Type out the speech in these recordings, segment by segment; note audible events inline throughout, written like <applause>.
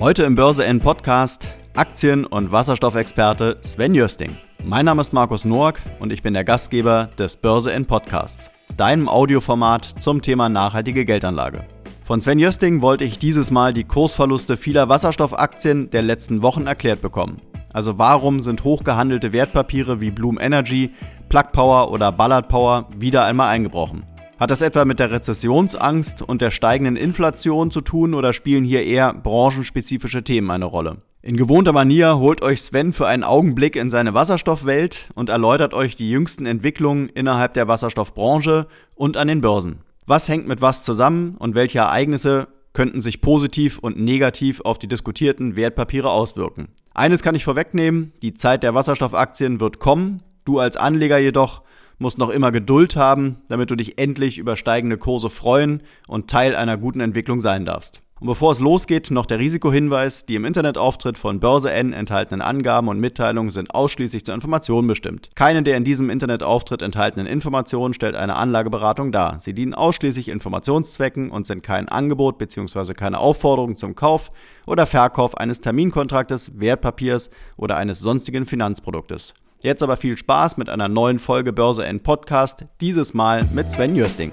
Heute im Börse N Podcast Aktien- und Wasserstoffexperte Sven Jösting. Mein Name ist Markus Noack und ich bin der Gastgeber des Börse N Podcasts, deinem Audioformat zum Thema nachhaltige Geldanlage. Von Sven Jösting wollte ich dieses Mal die Kursverluste vieler Wasserstoffaktien der letzten Wochen erklärt bekommen. Also warum sind hochgehandelte Wertpapiere wie Bloom Energy, Plug Power oder Ballard Power wieder einmal eingebrochen? Hat das etwa mit der Rezessionsangst und der steigenden Inflation zu tun oder spielen hier eher branchenspezifische Themen eine Rolle? In gewohnter Manier holt euch Sven für einen Augenblick in seine Wasserstoffwelt und erläutert euch die jüngsten Entwicklungen innerhalb der Wasserstoffbranche und an den Börsen. Was hängt mit was zusammen und welche Ereignisse könnten sich positiv und negativ auf die diskutierten Wertpapiere auswirken? Eines kann ich vorwegnehmen, die Zeit der Wasserstoffaktien wird kommen, du als Anleger jedoch musst noch immer Geduld haben, damit du dich endlich über steigende Kurse freuen und Teil einer guten Entwicklung sein darfst. Und bevor es losgeht, noch der Risikohinweis, die im Internetauftritt von Börse N enthaltenen Angaben und Mitteilungen sind ausschließlich zur Information bestimmt. Keine der in diesem Internetauftritt enthaltenen Informationen stellt eine Anlageberatung dar. Sie dienen ausschließlich Informationszwecken und sind kein Angebot bzw. keine Aufforderung zum Kauf oder Verkauf eines Terminkontraktes, Wertpapiers oder eines sonstigen Finanzproduktes. Jetzt aber viel Spaß mit einer neuen Folge Börse N Podcast, dieses Mal mit Sven Jösting.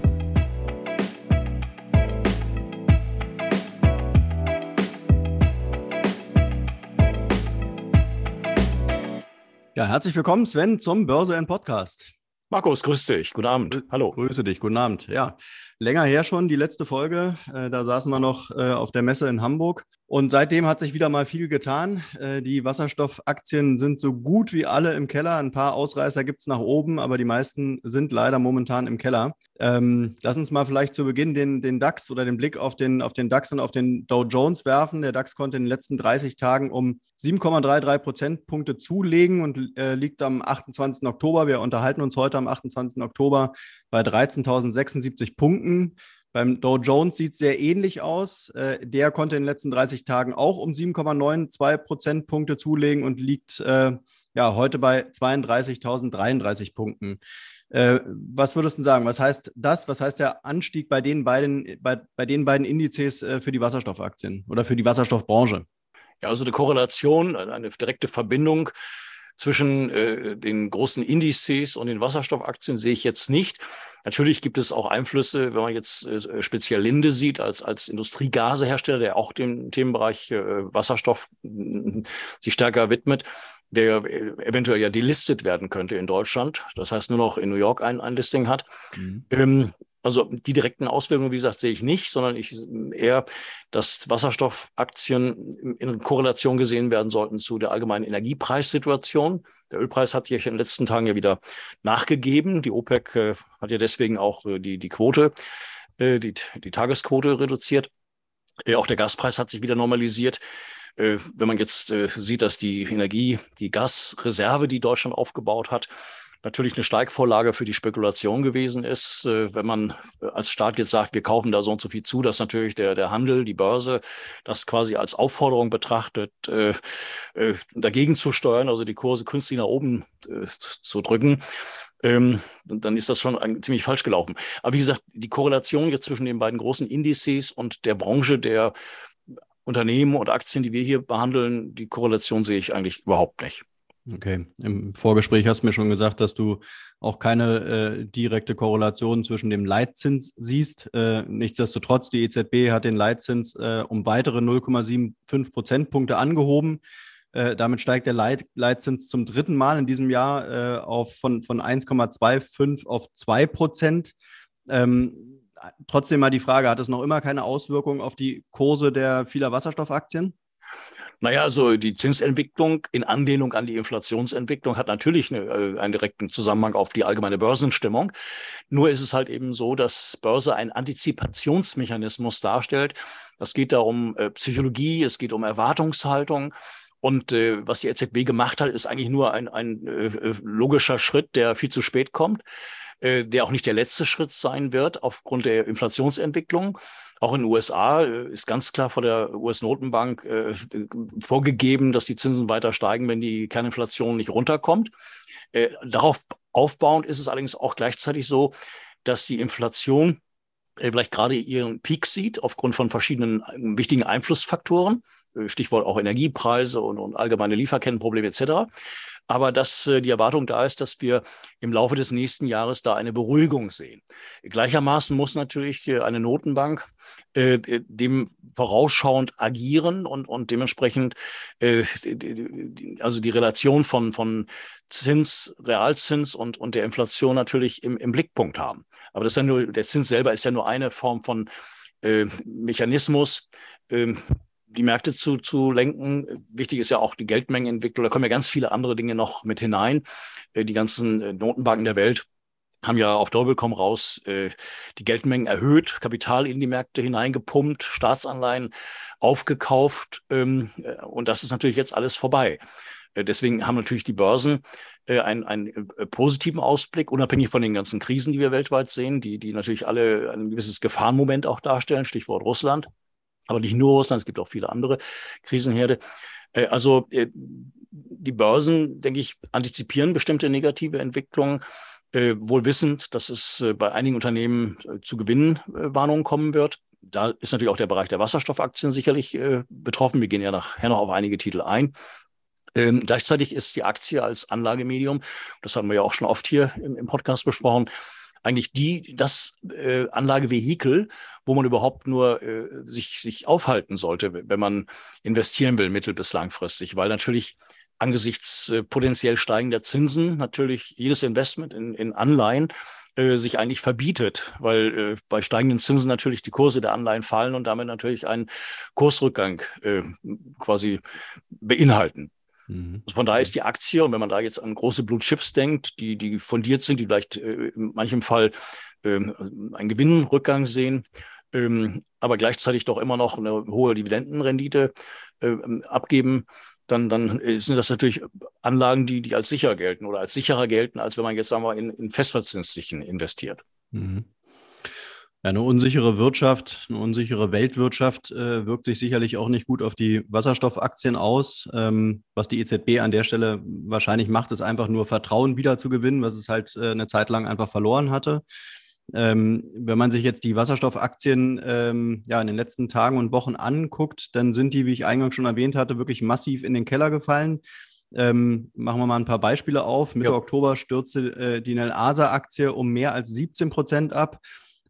Ja, herzlich willkommen, Sven, zum Börse N Podcast. Markus, grüß dich. Guten Abend. Hallo. Grüße dich. Guten Abend. Ja, länger her schon, die letzte Folge. Äh, da saßen wir noch äh, auf der Messe in Hamburg. Und seitdem hat sich wieder mal viel getan. Äh, die Wasserstoffaktien sind so gut wie alle im Keller. Ein paar Ausreißer gibt es nach oben, aber die meisten sind leider momentan im Keller. Ähm, lass uns mal vielleicht zu Beginn den, den DAX oder den Blick auf den, auf den DAX und auf den Dow Jones werfen. Der DAX konnte in den letzten 30 Tagen um 7,33 Prozentpunkte zulegen und äh, liegt am 28. Oktober. Wir unterhalten uns heute am 28. Oktober bei 13.076 Punkten. Beim Dow Jones sieht es sehr ähnlich aus. Äh, der konnte in den letzten 30 Tagen auch um 7,92 Prozentpunkte zulegen und liegt äh, ja heute bei 32.033 Punkten. Äh, was würdest du sagen? Was heißt das? Was heißt der Anstieg bei den beiden, bei, bei den beiden Indizes äh, für die Wasserstoffaktien oder für die Wasserstoffbranche? Ja, also eine Korrelation, eine direkte Verbindung zwischen äh, den großen Indizes und den Wasserstoffaktien sehe ich jetzt nicht. Natürlich gibt es auch Einflüsse, wenn man jetzt äh, speziell Linde sieht, als, als Industriegasehersteller, der auch dem Themenbereich äh, Wasserstoff äh, sich stärker widmet, der äh, eventuell ja delistet werden könnte in Deutschland. Das heißt, nur noch in New York ein, ein Listing hat. Mhm. Ähm, also die direkten Auswirkungen, wie gesagt, sehe ich nicht, sondern ich eher, dass Wasserstoffaktien in Korrelation gesehen werden sollten zu der allgemeinen Energiepreissituation. Der Ölpreis hat hier in den letzten Tagen ja wieder nachgegeben. Die OPEC äh, hat ja deswegen auch äh, die, die Quote, äh, die, die Tagesquote reduziert. Äh, auch der Gaspreis hat sich wieder normalisiert. Äh, wenn man jetzt äh, sieht, dass die Energie, die Gasreserve, die Deutschland aufgebaut hat, natürlich eine Steigvorlage für die Spekulation gewesen ist. Äh, wenn man als Staat jetzt sagt, wir kaufen da so und so viel zu, dass natürlich der, der Handel, die Börse das quasi als Aufforderung betrachtet, äh, äh, dagegen zu steuern, also die Kurse künstlich nach oben äh, zu drücken. Ähm, dann ist das schon ein, ziemlich falsch gelaufen. Aber wie gesagt, die Korrelation jetzt zwischen den beiden großen Indizes und der Branche der Unternehmen und Aktien, die wir hier behandeln, die Korrelation sehe ich eigentlich überhaupt nicht. Okay, im Vorgespräch hast du mir schon gesagt, dass du auch keine äh, direkte Korrelation zwischen dem Leitzins siehst. Äh, nichtsdestotrotz, die EZB hat den Leitzins äh, um weitere 0,75 Prozentpunkte angehoben. Äh, damit steigt der Leit Leitzins zum dritten Mal in diesem Jahr äh, auf von, von 1,25 auf 2 Prozent. Ähm, trotzdem mal die Frage, hat es noch immer keine Auswirkungen auf die Kurse der vieler Wasserstoffaktien? Naja, also die Zinsentwicklung in Anlehnung an die Inflationsentwicklung hat natürlich eine, äh, einen direkten Zusammenhang auf die allgemeine Börsenstimmung. Nur ist es halt eben so, dass Börse einen Antizipationsmechanismus darstellt. Es geht da um äh, Psychologie, es geht um Erwartungshaltung. Und äh, was die EZB gemacht hat, ist eigentlich nur ein, ein äh, logischer Schritt, der viel zu spät kommt, äh, der auch nicht der letzte Schritt sein wird aufgrund der Inflationsentwicklung. Auch in den USA äh, ist ganz klar von der US-Notenbank äh, vorgegeben, dass die Zinsen weiter steigen, wenn die Kerninflation nicht runterkommt. Äh, darauf aufbauend ist es allerdings auch gleichzeitig so, dass die Inflation äh, vielleicht gerade ihren Peak sieht aufgrund von verschiedenen äh, wichtigen Einflussfaktoren. Äh, Stichwort auch Energiepreise und, und allgemeine Lieferkettenprobleme etc aber dass äh, die Erwartung da ist, dass wir im Laufe des nächsten Jahres da eine Beruhigung sehen. Gleichermaßen muss natürlich äh, eine Notenbank äh, dem vorausschauend agieren und, und dementsprechend äh, also die Relation von, von Zins, Realzins und, und der Inflation natürlich im, im Blickpunkt haben. Aber das ist ja nur, der Zins selber ist ja nur eine Form von Mechanismus, ähm, die Märkte zu, zu lenken. Wichtig ist ja auch die Geldmengenentwicklung. Da kommen ja ganz viele andere Dinge noch mit hinein. Äh, die ganzen äh, Notenbanken der Welt haben ja auf Doppelkomm raus äh, die Geldmengen erhöht, Kapital in die Märkte hineingepumpt, Staatsanleihen aufgekauft. Ähm, und das ist natürlich jetzt alles vorbei. Deswegen haben natürlich die Börsen einen, einen positiven Ausblick, unabhängig von den ganzen Krisen, die wir weltweit sehen, die, die natürlich alle ein gewisses Gefahrenmoment auch darstellen, Stichwort Russland. Aber nicht nur Russland, es gibt auch viele andere Krisenherde. Äh, also äh, die Börsen, denke ich, antizipieren bestimmte negative Entwicklungen, äh, wohl wissend, dass es bei einigen Unternehmen zu Gewinnwarnungen kommen wird. Da ist natürlich auch der Bereich der Wasserstoffaktien sicherlich betroffen. Wir gehen ja nachher noch auf einige Titel ein. Ähm, gleichzeitig ist die Aktie als Anlagemedium, das haben wir ja auch schon oft hier im, im Podcast besprochen, eigentlich die, das äh, Anlagevehikel, wo man überhaupt nur äh, sich, sich aufhalten sollte, wenn man investieren will, mittel- bis langfristig, weil natürlich angesichts äh, potenziell steigender Zinsen natürlich jedes Investment in, in Anleihen äh, sich eigentlich verbietet, weil äh, bei steigenden Zinsen natürlich die Kurse der Anleihen fallen und damit natürlich einen Kursrückgang äh, quasi beinhalten. Mhm. Also von daher ist die Aktie, und wenn man da jetzt an große Blue Chips denkt, die, die fundiert sind, die vielleicht äh, in manchem Fall ähm, einen Gewinnrückgang sehen, ähm, aber gleichzeitig doch immer noch eine hohe Dividendenrendite äh, abgeben, dann, dann sind das natürlich Anlagen, die, die als sicher gelten oder als sicherer gelten, als wenn man jetzt sagen wir, in, in Festverzinslichen investiert. Mhm. Eine unsichere Wirtschaft, eine unsichere Weltwirtschaft äh, wirkt sich sicherlich auch nicht gut auf die Wasserstoffaktien aus. Ähm, was die EZB an der Stelle wahrscheinlich macht, ist einfach nur Vertrauen wieder zu gewinnen, was es halt äh, eine Zeit lang einfach verloren hatte. Ähm, wenn man sich jetzt die Wasserstoffaktien ähm, ja, in den letzten Tagen und Wochen anguckt, dann sind die, wie ich eingangs schon erwähnt hatte, wirklich massiv in den Keller gefallen. Ähm, machen wir mal ein paar Beispiele auf. Mitte ja. Oktober stürzte äh, die Nel Asa-Aktie um mehr als 17 Prozent ab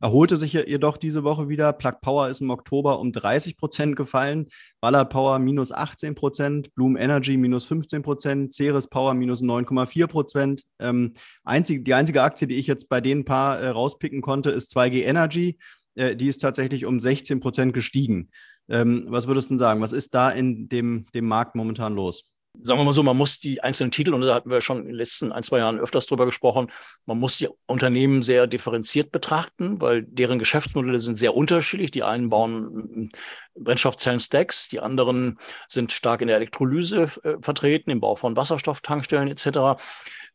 erholte sich jedoch diese Woche wieder. Plug Power ist im Oktober um 30 Prozent gefallen, Ballard Power minus 18 Prozent, Bloom Energy minus 15 Prozent, Ceres Power minus 9,4 Prozent. Ähm, einzig, die einzige Aktie, die ich jetzt bei den paar äh, rauspicken konnte, ist 2G Energy. Äh, die ist tatsächlich um 16 Prozent gestiegen. Ähm, was würdest du sagen? Was ist da in dem, dem Markt momentan los? Sagen wir mal so, man muss die einzelnen Titel, und da hatten wir schon in den letzten ein, zwei Jahren öfters drüber gesprochen, man muss die Unternehmen sehr differenziert betrachten, weil deren Geschäftsmodelle sind sehr unterschiedlich. Die einen bauen Brennstoffzellen-Stacks, die anderen sind stark in der Elektrolyse äh, vertreten, im Bau von Wasserstofftankstellen etc.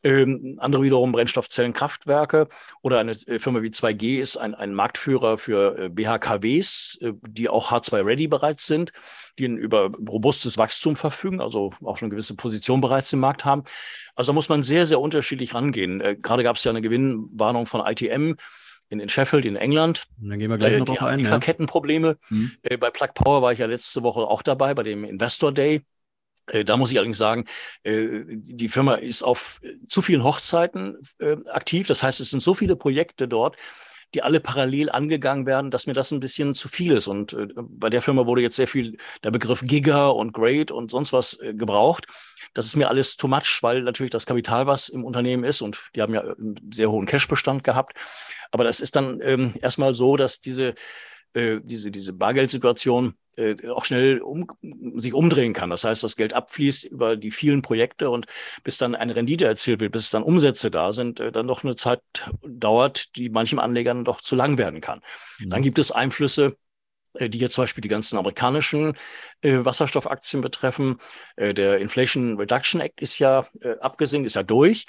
Ähm, andere wiederum Brennstoffzellenkraftwerke oder eine äh, Firma wie 2G ist ein, ein Marktführer für äh, BHKWs, äh, die auch H2-ready bereits sind, die ein über robustes Wachstum verfügen, also auch eine gewisse Position bereits im Markt haben. Also da muss man sehr, sehr unterschiedlich rangehen. Äh, gerade gab es ja eine Gewinnwarnung von ITM, in, in Sheffield in England. Und dann gehen wir gleich äh, noch drauf ein. Lieferkettenprobleme. Ja. Mhm. Äh, bei Plug Power war ich ja letzte Woche auch dabei, bei dem Investor Day. Äh, da muss ich allerdings sagen, äh, die Firma ist auf äh, zu vielen Hochzeiten aktiv. Das heißt, es sind so viele Projekte dort, die alle parallel angegangen werden, dass mir das ein bisschen zu viel ist. Und bei der Firma wurde jetzt sehr viel der Begriff Giga und Great und sonst was gebraucht. Das ist mir alles too much, weil natürlich das Kapital, was im Unternehmen ist, und die haben ja einen sehr hohen Cashbestand gehabt. Aber das ist dann ähm, erstmal so, dass diese, diese, diese Bargeldsituation äh, auch schnell um, sich umdrehen kann. Das heißt, das Geld abfließt über die vielen Projekte und bis dann eine Rendite erzielt wird, bis dann Umsätze da sind, äh, dann doch eine Zeit dauert, die manchem Anlegern doch zu lang werden kann. Mhm. Dann gibt es Einflüsse, äh, die jetzt zum Beispiel die ganzen amerikanischen äh, Wasserstoffaktien betreffen. Äh, der Inflation Reduction Act ist ja äh, abgesehen, ist ja durch.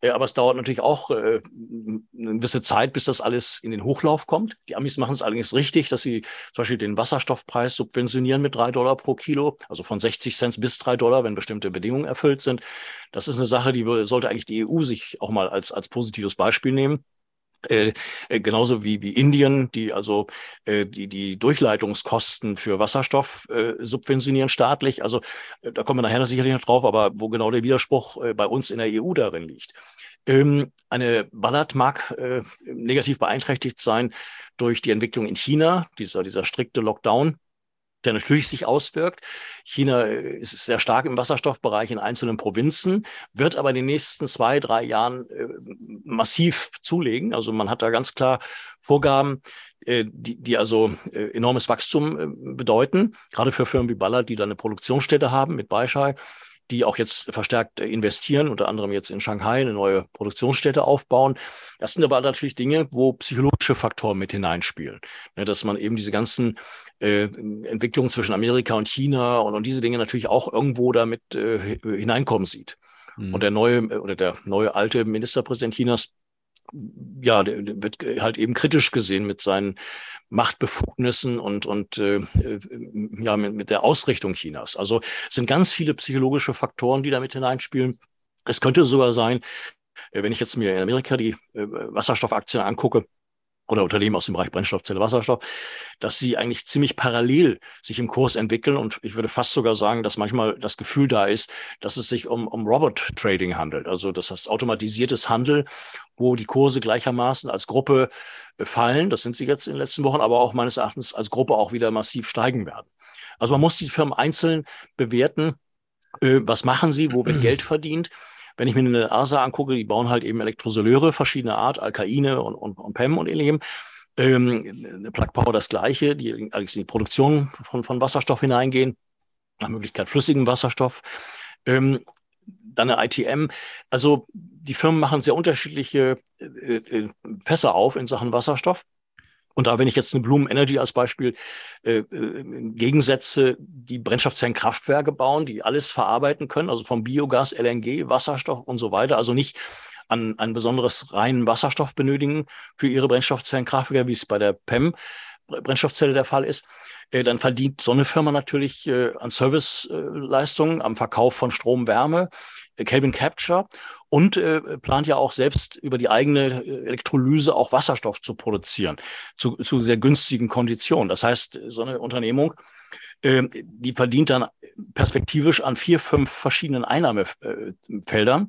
Äh, aber es dauert natürlich auch äh, eine gewisse Zeit, bis das alles in den Hochlauf kommt. Die Amis machen es allerdings richtig, dass sie zum Beispiel den Wasserstoffpreis subventionieren mit drei Dollar pro Kilo, also von 60 Cent bis drei Dollar, wenn bestimmte Bedingungen erfüllt sind. Das ist eine Sache, die sollte eigentlich die EU sich auch mal als, als positives Beispiel nehmen. Äh, äh, genauso wie, wie Indien, die also äh, die, die Durchleitungskosten für Wasserstoff äh, subventionieren staatlich. Also äh, da kommen wir nachher sicherlich noch drauf, aber wo genau der Widerspruch äh, bei uns in der EU darin liegt. Ähm, eine Ballard mag äh, negativ beeinträchtigt sein durch die Entwicklung in China, dieser, dieser strikte Lockdown der natürlich sich auswirkt. China äh, ist sehr stark im Wasserstoffbereich in einzelnen Provinzen, wird aber in den nächsten zwei, drei Jahren äh, massiv zulegen. Also man hat da ganz klar Vorgaben, äh, die, die also enormes Wachstum bedeuten, gerade für Firmen wie Ballard, die da eine Produktionsstätte haben mit Beischai die auch jetzt verstärkt investieren, unter anderem jetzt in Shanghai eine neue Produktionsstätte aufbauen. Das sind aber natürlich Dinge, wo psychologische Faktoren mit hineinspielen. Ne, dass man eben diese ganzen äh, Entwicklungen zwischen Amerika und China und, und diese Dinge natürlich auch irgendwo damit äh, hineinkommen sieht. Mhm. Und der neue oder der neue alte Ministerpräsident Chinas ja, der, wird halt eben kritisch gesehen mit seinen Machtbefugnissen und, und äh, äh, ja, mit, mit der Ausrichtung Chinas. Also es sind ganz viele psychologische Faktoren, die damit hineinspielen. Es könnte sogar sein, äh, wenn ich jetzt mir in Amerika die äh, Wasserstoffaktien angucke, oder Unternehmen aus dem Bereich Brennstoffzelle, Wasserstoff, dass sie eigentlich ziemlich parallel sich im Kurs entwickeln. Und ich würde fast sogar sagen, dass manchmal das Gefühl da ist, dass es sich um, um Robot Trading handelt. Also das heißt automatisiertes Handel, wo die Kurse gleichermaßen als Gruppe äh, fallen. Das sind sie jetzt in den letzten Wochen, aber auch meines Erachtens als Gruppe auch wieder massiv steigen werden. Also man muss die Firmen einzeln bewerten. Äh, was machen sie? Wo wird Geld verdient? Wenn ich mir eine ASA angucke, die bauen halt eben Elektrosoleure verschiedener Art, Alkaine und, und, und PEM und ähnlichem. Ähm, Plug Power das gleiche, die in die Produktion von, von Wasserstoff hineingehen, nach Möglichkeit flüssigen Wasserstoff. Ähm, dann eine ITM. Also die Firmen machen sehr unterschiedliche äh, äh, Fässer auf in Sachen Wasserstoff. Und da, wenn ich jetzt eine Bloom Energy als Beispiel äh, äh, gegensetze, die Brennstoffzellenkraftwerke bauen, die alles verarbeiten können, also vom Biogas, LNG, Wasserstoff und so weiter, also nicht an ein besonderes reinen Wasserstoff benötigen für ihre Brennstoffzellenkraftwerke, wie es bei der PEM Brennstoffzelle der Fall ist, äh, dann verdient so eine Firma natürlich äh, an Serviceleistungen, am Verkauf von Strom, Wärme, Kelvin Capture und äh, plant ja auch selbst über die eigene äh, Elektrolyse auch Wasserstoff zu produzieren zu, zu sehr günstigen Konditionen. Das heißt, so eine Unternehmung, äh, die verdient dann perspektivisch an vier, fünf verschiedenen Einnahmefeldern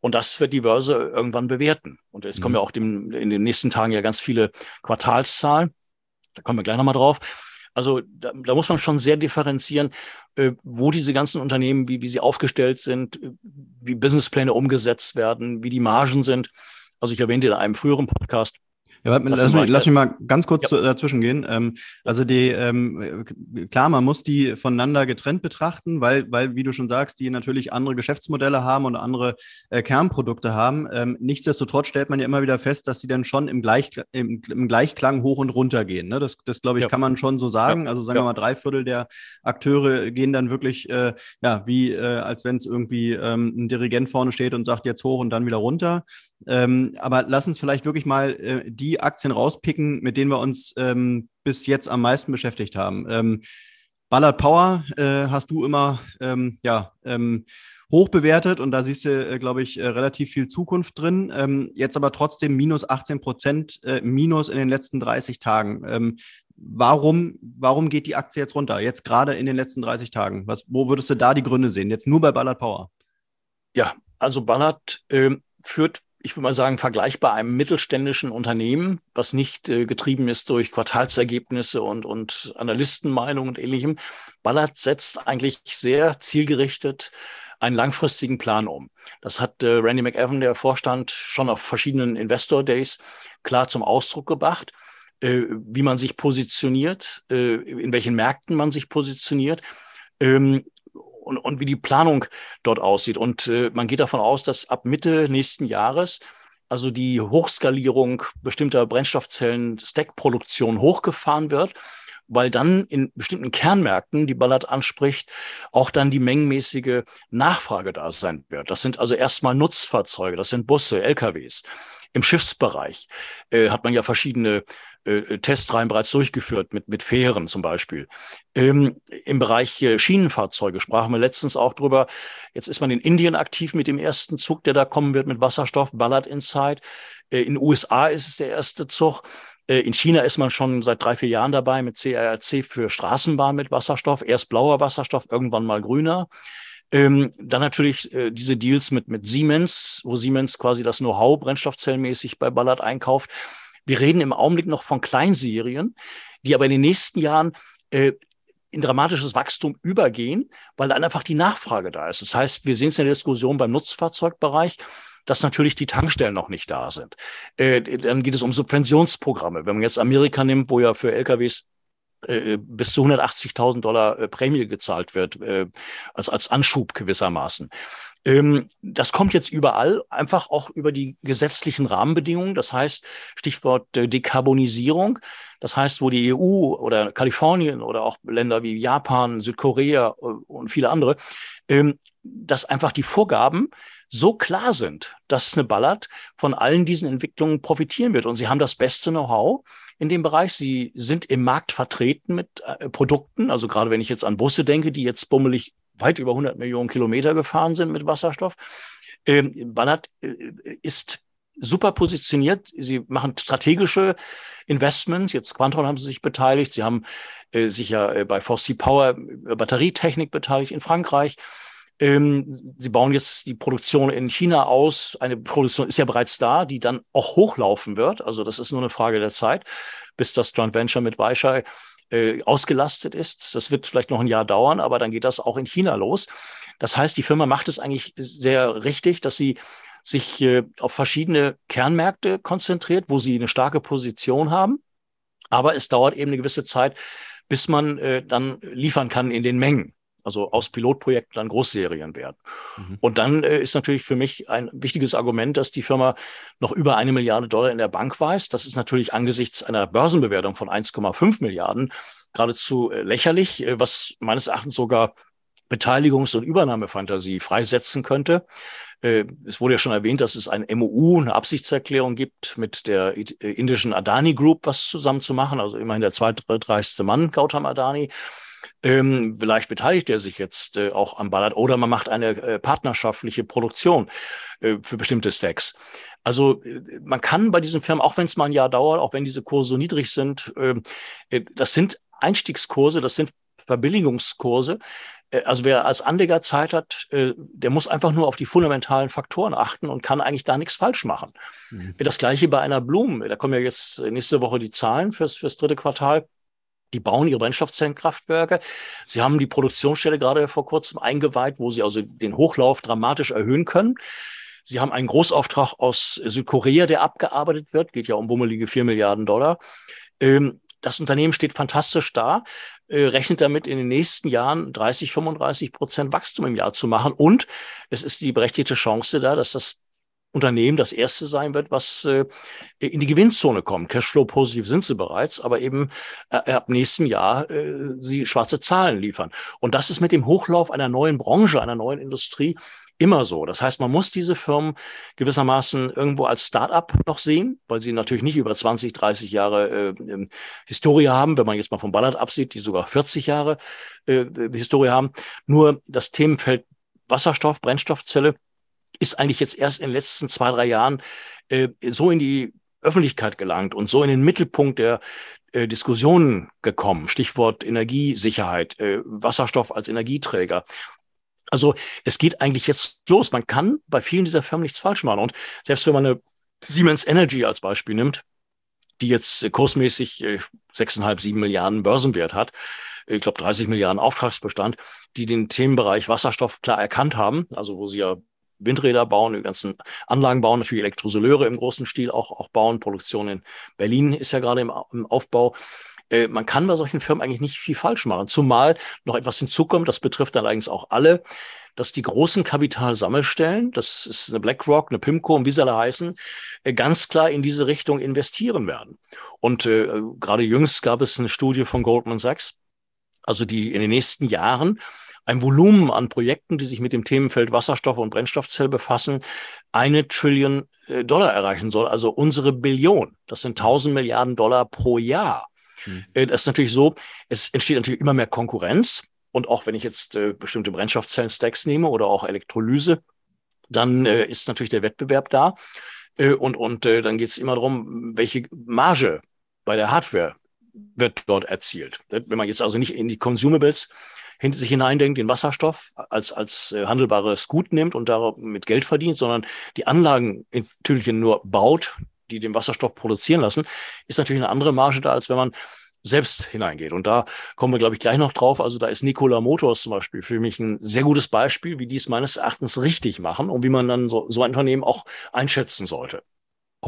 und das wird die Börse irgendwann bewerten. Und es mhm. kommen ja auch dem, in den nächsten Tagen ja ganz viele Quartalszahlen. Da kommen wir gleich nochmal drauf. Also da, da muss man schon sehr differenzieren, äh, wo diese ganzen Unternehmen, wie, wie sie aufgestellt sind, äh, wie Businesspläne umgesetzt werden, wie die Margen sind. Also ich erwähnte in einem früheren Podcast, ja, warte, lass, mich, lass mich mal ganz kurz ja. dazwischen gehen. Ähm, also die, ähm, klar, man muss die voneinander getrennt betrachten, weil, weil, wie du schon sagst, die natürlich andere Geschäftsmodelle haben und andere äh, Kernprodukte haben. Ähm, nichtsdestotrotz stellt man ja immer wieder fest, dass sie dann schon im, Gleich, im, im Gleichklang hoch und runter gehen. Ne? Das, das glaube ich, ja. kann man schon so sagen. Ja. Also sagen wir mal, drei Viertel der Akteure gehen dann wirklich, äh, ja, wie äh, als wenn es irgendwie ähm, ein Dirigent vorne steht und sagt jetzt hoch und dann wieder runter. Ähm, aber lass uns vielleicht wirklich mal äh, die Aktien rauspicken, mit denen wir uns ähm, bis jetzt am meisten beschäftigt haben. Ähm, Ballard Power äh, hast du immer ähm, ja, ähm, hoch bewertet und da siehst du, äh, glaube ich, äh, relativ viel Zukunft drin. Ähm, jetzt aber trotzdem minus 18 Prozent äh, minus in den letzten 30 Tagen. warum, warum geht die Aktie jetzt runter? Jetzt gerade in den letzten 30 Tagen. Was, wo würdest du da die Gründe sehen? Jetzt nur bei Ballard Power. Ja, also Ballard führt ich würde mal sagen, vergleichbar einem mittelständischen Unternehmen, was nicht äh, getrieben ist durch Quartalsergebnisse und, und Analystenmeinungen und ähnlichem. Ballard setzt eigentlich sehr zielgerichtet einen langfristigen Plan um. Das hat äh, Randy McEwan, der Vorstand, schon auf verschiedenen Investor Days klar zum Ausdruck gebracht. äh, wie man sich positioniert, äh, in welchen Märkten man sich positioniert. Ähm, und, und wie die Planung dort aussieht. Und äh, man geht davon aus, dass ab Mitte nächsten Jahres also die Hochskalierung bestimmter Brennstoffzellen-Stack-Produktion hochgefahren wird, weil dann in bestimmten Kernmärkten, die Ballard anspricht, auch dann die mengenmäßige Nachfrage da sein wird. Das sind also erstmal Nutzfahrzeuge, das sind Busse, LKWs. Im Schiffsbereich äh, hat man ja verschiedene äh, Testreihen bereits durchgeführt, mit, mit Fähren zum Beispiel. Ähm, Im Bereich äh, Schienenfahrzeuge sprachen wir letztens auch drüber. Jetzt ist man in Indien aktiv mit dem ersten Zug, der da kommen wird mit Wasserstoff, Ballard Inside. Äh, in USA ist es der erste Zug. Äh, in China ist man schon seit drei, vier Jahren dabei mit CRRC für Straßenbahn mit Wasserstoff. Erst blauer Wasserstoff, irgendwann mal grüner. Ähm, dann natürlich äh, diese Deals mit, mit Siemens, wo Siemens quasi das Know-how brennstoffzellmäßig bei Ballard einkauft. Wir reden im Augenblick noch von Kleinserien, die aber in den nächsten Jahren äh, in dramatisches Wachstum übergehen, weil dann einfach die Nachfrage da ist. Das heißt, wir sehen es in der Diskussion beim Nutzfahrzeugbereich, dass natürlich die Tankstellen noch nicht da sind. Äh, dann geht es um Subventionsprogramme. Wenn man jetzt Amerika nimmt, wo ja für LKWs bis zu 180.000 Dollar äh, Prämie gezahlt wird, äh, als, als Anschub gewissermaßen. Ähm, das kommt jetzt überall, einfach auch über die gesetzlichen Rahmenbedingungen. Das heißt, Stichwort Dekarbonisierung. Das heißt, wo die EU oder Kalifornien oder auch Länder wie Japan, Südkorea und viele andere, ähm, dass einfach die Vorgaben so klar sind, dass eine Ballard von allen diesen Entwicklungen profitieren wird. Und sie haben das beste Know-how in dem Bereich. Sie sind im Markt vertreten mit äh, Produkten. Also gerade wenn ich jetzt an Busse denke, die jetzt bummelig weit über 100 Millionen Kilometer gefahren sind mit Wasserstoff. Ähm, Ballard äh, ist super positioniert. Sie machen strategische Investments. Jetzt Quantron haben sie sich beteiligt. Sie haben äh, sich ja äh, bei Fossey Power äh, Batterietechnik beteiligt in Frankreich. Ähm, sie bauen jetzt die Produktion in China aus. Eine Produktion ist ja bereits da, die dann auch hochlaufen wird. Also das ist nur eine Frage der Zeit, bis das Joint Venture mit Weichai äh, ausgelastet ist. Das wird vielleicht noch ein Jahr dauern, aber dann geht das auch in China los. Das heißt, die Firma macht es eigentlich sehr richtig, dass sie sich äh, auf verschiedene Kernmärkte konzentriert, wo sie eine starke Position haben. Aber es dauert eben eine gewisse Zeit, bis man äh, dann liefern kann in den Mengen also aus Pilotprojekten dann Großserien werden. Mhm. Und dann äh, ist natürlich für mich ein wichtiges Argument, dass die Firma noch über eine Milliarde Dollar in der Bank weist. Das ist natürlich angesichts einer Börsenbewertung von 1,5 Milliarden geradezu äh, lächerlich, äh, was meines Erachtens sogar Beteiligungs- und Übernahmefantasie freisetzen könnte. Äh, es wurde ja schon erwähnt, dass es ein MOU, eine Absichtserklärung gibt, mit der äh, indischen Adani Group was zusammen zu machen. Also immerhin der zweitreichste Mann, Gautam Adani. Ähm, vielleicht beteiligt er sich jetzt äh, auch am Ballard oder man macht eine äh, partnerschaftliche Produktion äh, für bestimmte Stacks. Also äh, man kann bei diesen Firmen, auch wenn es mal ein Jahr dauert, auch wenn diese Kurse so niedrig sind, ähm, äh, das sind Einstiegskurse, das sind Verbilligungskurse. Äh, also wer als Anleger Zeit hat, der muss einfach nur auf die fundamentalen Faktoren achten und kann eigentlich da nichts falsch machen. Mhm. Das gleiche bei einer Blumen. Da kommen ja jetzt nächste Woche die Zahlen fürs, fürs dritte Quartal. Die bauen ihre Brennstoffzellenkraftwerke. Sie haben die Produktionsstelle gerade vor kurzem eingeweiht, wo sie also den Hochlauf dramatisch erhöhen können. Sie haben einen Großauftrag aus Südkorea, der abgearbeitet wird, geht ja um bummelige vier Milliarden Dollar. Ähm, das Unternehmen steht fantastisch da, äh, rechnet damit in den nächsten Jahren 30, 35 Prozent Wachstum im Jahr zu machen. Und es ist die berechtigte Chance da, dass das Unternehmen das erste sein wird, was äh, in die Gewinnzone kommt. Cashflow positiv sind sie bereits, aber eben äh, ab nächstem Jahr äh, sie schwarze Zahlen liefern. Und das ist mit dem Hochlauf einer neuen Branche, einer neuen Industrie immer so. Das heißt, man muss diese Firmen gewissermaßen irgendwo als Start-up noch sehen, weil sie natürlich nicht über 20, 30 Jahre äh, ähm, Historie haben, wenn man jetzt mal vom Ballard absieht, die sogar 40 Jahre äh, Historie haben. Nur das Themenfeld Wasserstoff, Brennstoffzelle ist eigentlich jetzt erst in den letzten zwei, drei Jahren äh, so in die Öffentlichkeit gelangt und so in den Mittelpunkt der äh, Diskussionen gekommen. Stichwort Energiesicherheit, äh, Wasserstoff als Energieträger. Also es geht eigentlich jetzt los. Man kann bei vielen dieser Firmen nichts falsch machen. Und selbst wenn man eine Siemens Energy als Beispiel nimmt, die jetzt kursmäßig äh, 6,5, 7 Milliarden Börsenwert hat, ich glaube 30 Milliarden Auftragsbestand, die den Themenbereich Wasserstoff klar erkannt haben, also wo sie ja Windräder bauen, die ganzen Anlagen bauen, natürlich Elektrosoleure im großen Stil auch, auch bauen. Produktion in Berlin ist ja gerade im, im Aufbau. Äh, man kann bei solchen Firmen eigentlich nicht viel falsch machen. Zumal noch etwas hinzukommt, das betrifft dann allerdings auch alle, dass die großen Kapitalsammelstellen, das ist eine BlackRock, eine PIMCO und wie sie alle heißen, äh, ganz klar in diese Richtung investieren werden. Und äh, gerade jüngst gab es eine Studie von Goldman Sachs, also die in den nächsten Jahren ein Volumen an Projekten, die sich mit dem Themenfeld Wasserstoff und Brennstoffzelle befassen, eine Trillion äh, Dollar erreichen soll, also unsere Billion. Das sind 1000 Milliarden Dollar pro Jahr. Mhm. Das ist natürlich so, es entsteht natürlich immer mehr Konkurrenz. Und auch wenn ich jetzt äh, bestimmte Brennstoffzellen-Stacks nehme oder auch Elektrolyse, dann äh, ist natürlich der Wettbewerb da. Äh, und und äh, dann geht es immer darum, welche Marge bei der Hardware wird dort erzielt. Wenn man jetzt also nicht in die Consumables hinter sich hineindenkt, den Wasserstoff als, als äh, handelbares Gut nimmt und damit Geld verdient, sondern die Anlagen natürlich nur baut, die den Wasserstoff produzieren lassen, ist natürlich eine andere Marge da, als wenn man selbst hineingeht. Und da kommen wir, glaube ich, gleich noch drauf. Also da ist Nikola Motors zum Beispiel für mich ein sehr gutes Beispiel, wie die es meines Erachtens richtig machen und wie man dann so, so ein Unternehmen auch einschätzen sollte.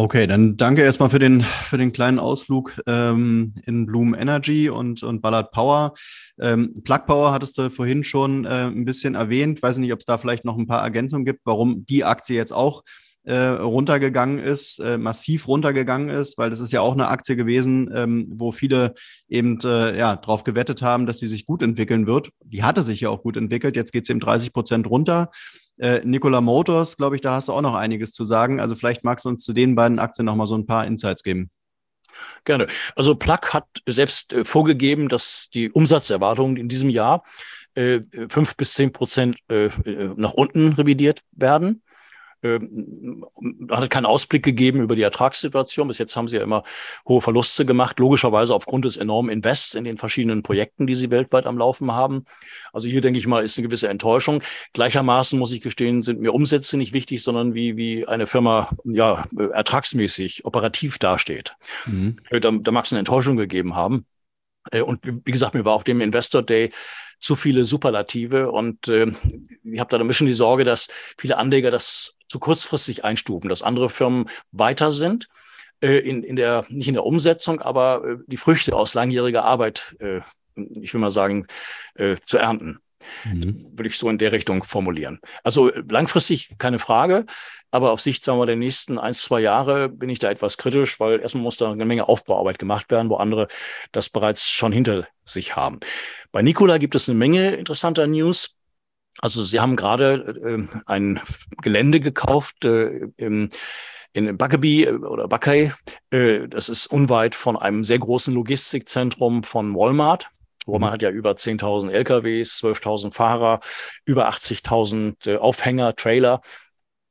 Okay, dann danke erstmal für den, für den kleinen Ausflug ähm, in Bloom Energy und, und Ballard Power. Ähm, Plug Power hattest du vorhin schon äh, ein bisschen erwähnt. Weiß nicht, ob es da vielleicht noch ein paar Ergänzungen gibt, warum die Aktie jetzt auch äh, runtergegangen ist, äh, massiv runtergegangen ist, weil das ist ja auch eine Aktie gewesen, ähm, wo viele eben äh, ja, darauf gewettet haben, dass sie sich gut entwickeln wird. Die hatte sich ja auch gut entwickelt. Jetzt geht es eben 30 Prozent runter. Äh, Nikola Motors, glaube ich, da hast du auch noch einiges zu sagen. Also vielleicht magst du uns zu den beiden Aktien noch mal so ein paar Insights geben. Gerne. Also Plug hat selbst äh, vorgegeben, dass die Umsatzerwartungen in diesem Jahr äh, fünf bis zehn Prozent äh, nach unten revidiert werden ähm, hat keinen Ausblick gegeben über die Ertragssituation. Bis jetzt haben sie ja immer hohe Verluste gemacht, logischerweise aufgrund des enormen Invests in den verschiedenen Projekten, die sie weltweit am Laufen haben. Also hier denke ich mal, ist eine gewisse Enttäuschung. Gleichermaßen muss ich gestehen, sind mir Umsätze nicht wichtig, sondern wie, wie eine Firma ja ertragsmäßig, operativ dasteht. Mhm. Äh, da, da mag es eine Enttäuschung gegeben haben. Äh, und wie gesagt, mir war auf dem Investor Day zu viele Superlative und äh, ich habe da ein bisschen die Sorge, dass viele Anleger das zu kurzfristig einstufen, dass andere Firmen weiter sind äh, in, in der, nicht in der Umsetzung, aber äh, die Früchte aus langjähriger Arbeit, äh, ich will mal sagen, äh, zu ernten. Mhm. Würde ich so in der Richtung formulieren. Also äh, langfristig keine Frage, aber auf Sicht, sagen wir, der nächsten ein, zwei Jahre bin ich da etwas kritisch, weil erstmal muss da eine Menge Aufbauarbeit gemacht werden, wo andere das bereits schon hinter sich haben. Bei Nikola gibt es eine Menge interessanter News. Also Sie haben gerade äh, ein Gelände gekauft äh, im, in Buckeby äh, oder Buckeye. Äh, das ist unweit von einem sehr großen Logistikzentrum von Walmart. Walmart mhm. hat ja über 10.000 LKWs, 12.000 Fahrer, über 80.000 äh, Aufhänger, Trailer.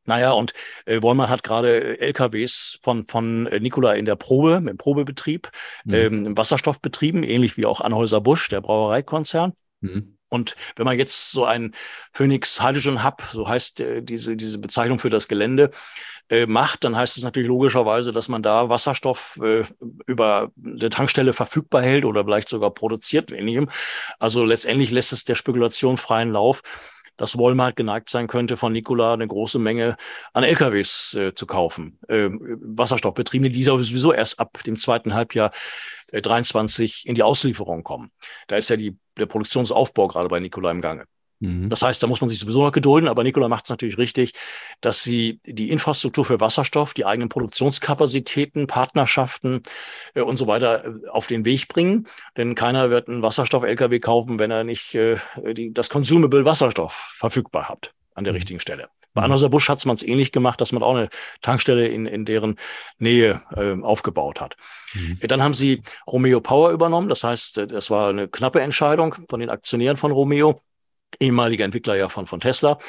Naja, und äh, Walmart hat gerade LKWs von, von äh, Nikola in der Probe, im Probebetrieb, mhm. ähm, im Wasserstoff betrieben, ähnlich wie auch Anhäuser Busch, der Brauereikonzern. Mhm. Und wenn man jetzt so ein Phoenix Hydrogen Hub, so heißt äh, diese, diese Bezeichnung für das Gelände, äh, macht, dann heißt es natürlich logischerweise, dass man da Wasserstoff äh, über der Tankstelle verfügbar hält oder vielleicht sogar produziert, ähnlichem. Also letztendlich lässt es der Spekulation freien Lauf dass Walmart geneigt sein könnte, von Nikola eine große Menge an LKWs äh, zu kaufen. Äh, Wasserstoffbetriebene, die sowieso erst ab dem zweiten Halbjahr äh, 23 in die Auslieferung kommen. Da ist ja die, der Produktionsaufbau gerade bei Nikola im Gange. Mhm. Das heißt, da muss man sich sowieso noch gedulden, aber Nikola macht es natürlich richtig, dass sie die Infrastruktur für Wasserstoff, die eigenen Produktionskapazitäten, Partnerschaften äh, und so weiter äh, auf den Weg bringen. Denn keiner wird einen Wasserstoff-LKW kaufen, wenn er nicht äh, die, das Consumable Wasserstoff verfügbar hat an der mhm. richtigen Stelle. Bei mhm. Anheuser Busch hat man es ähnlich gemacht, dass man auch eine Tankstelle in, in deren Nähe äh, aufgebaut hat. Mhm. Dann haben sie Romeo Power übernommen. Das heißt, äh, das war eine knappe Entscheidung von den Aktionären von Romeo ehemaliger Entwickler ja von, von Tesla.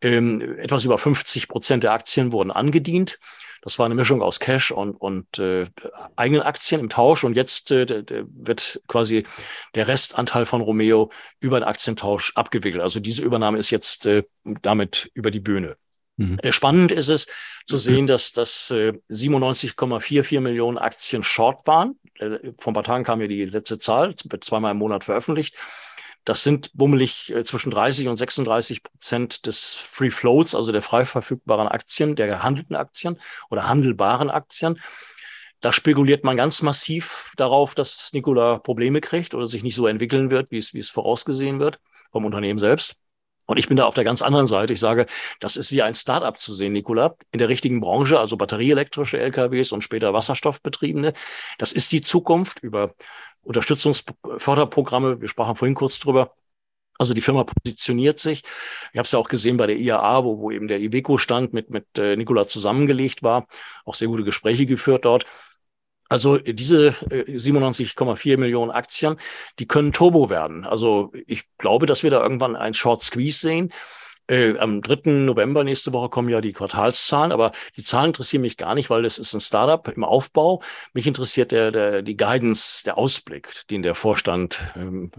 Ähm, etwas über 50 Prozent der Aktien wurden angedient. Das war eine Mischung aus Cash und, und äh, eigenen Aktien im Tausch. Und jetzt äh, wird quasi der Restanteil von Romeo über den Aktientausch abgewickelt. Also diese Übernahme ist jetzt äh, damit über die Bühne. Mhm. Äh, spannend ist es zu sehen, dass das äh, 97,44 Millionen Aktien short waren. Äh, vor ein paar Tagen kam ja die letzte Zahl, wird zweimal im Monat veröffentlicht. Das sind bummelig äh, zwischen 30 und 36 Prozent des Free Floats, also der frei verfügbaren Aktien, der gehandelten Aktien oder handelbaren Aktien. Da spekuliert man ganz massiv darauf, dass Nikola Probleme kriegt oder sich nicht so entwickeln wird, wie es, wie es vorausgesehen wird vom Unternehmen selbst. Und ich bin da auf der ganz anderen Seite. Ich sage, das ist wie ein Startup zu sehen, Nikola, in der richtigen Branche, also batterieelektrische LKWs und später wasserstoffbetriebene. Das ist die Zukunft über Unterstützungsförderprogramme. Wir sprachen vorhin kurz drüber. Also die Firma positioniert sich. Ich habe es ja auch gesehen bei der IAA, wo, wo eben der Iveco-Stand mit, mit äh, Nikola zusammengelegt war. Auch sehr gute Gespräche geführt dort. Also diese 97,4 äh, Millionen Aktien, die können Turbo werden. Also ich glaube, dass wir da irgendwann ein Short Squeeze sehen. Äh, am 3. November nächste Woche kommen ja die Quartalszahlen, aber die Zahlen interessieren mich gar nicht, weil das ist ein Startup im Aufbau. Mich interessiert der, der, die Guidance, der Ausblick, den der Vorstand ähm,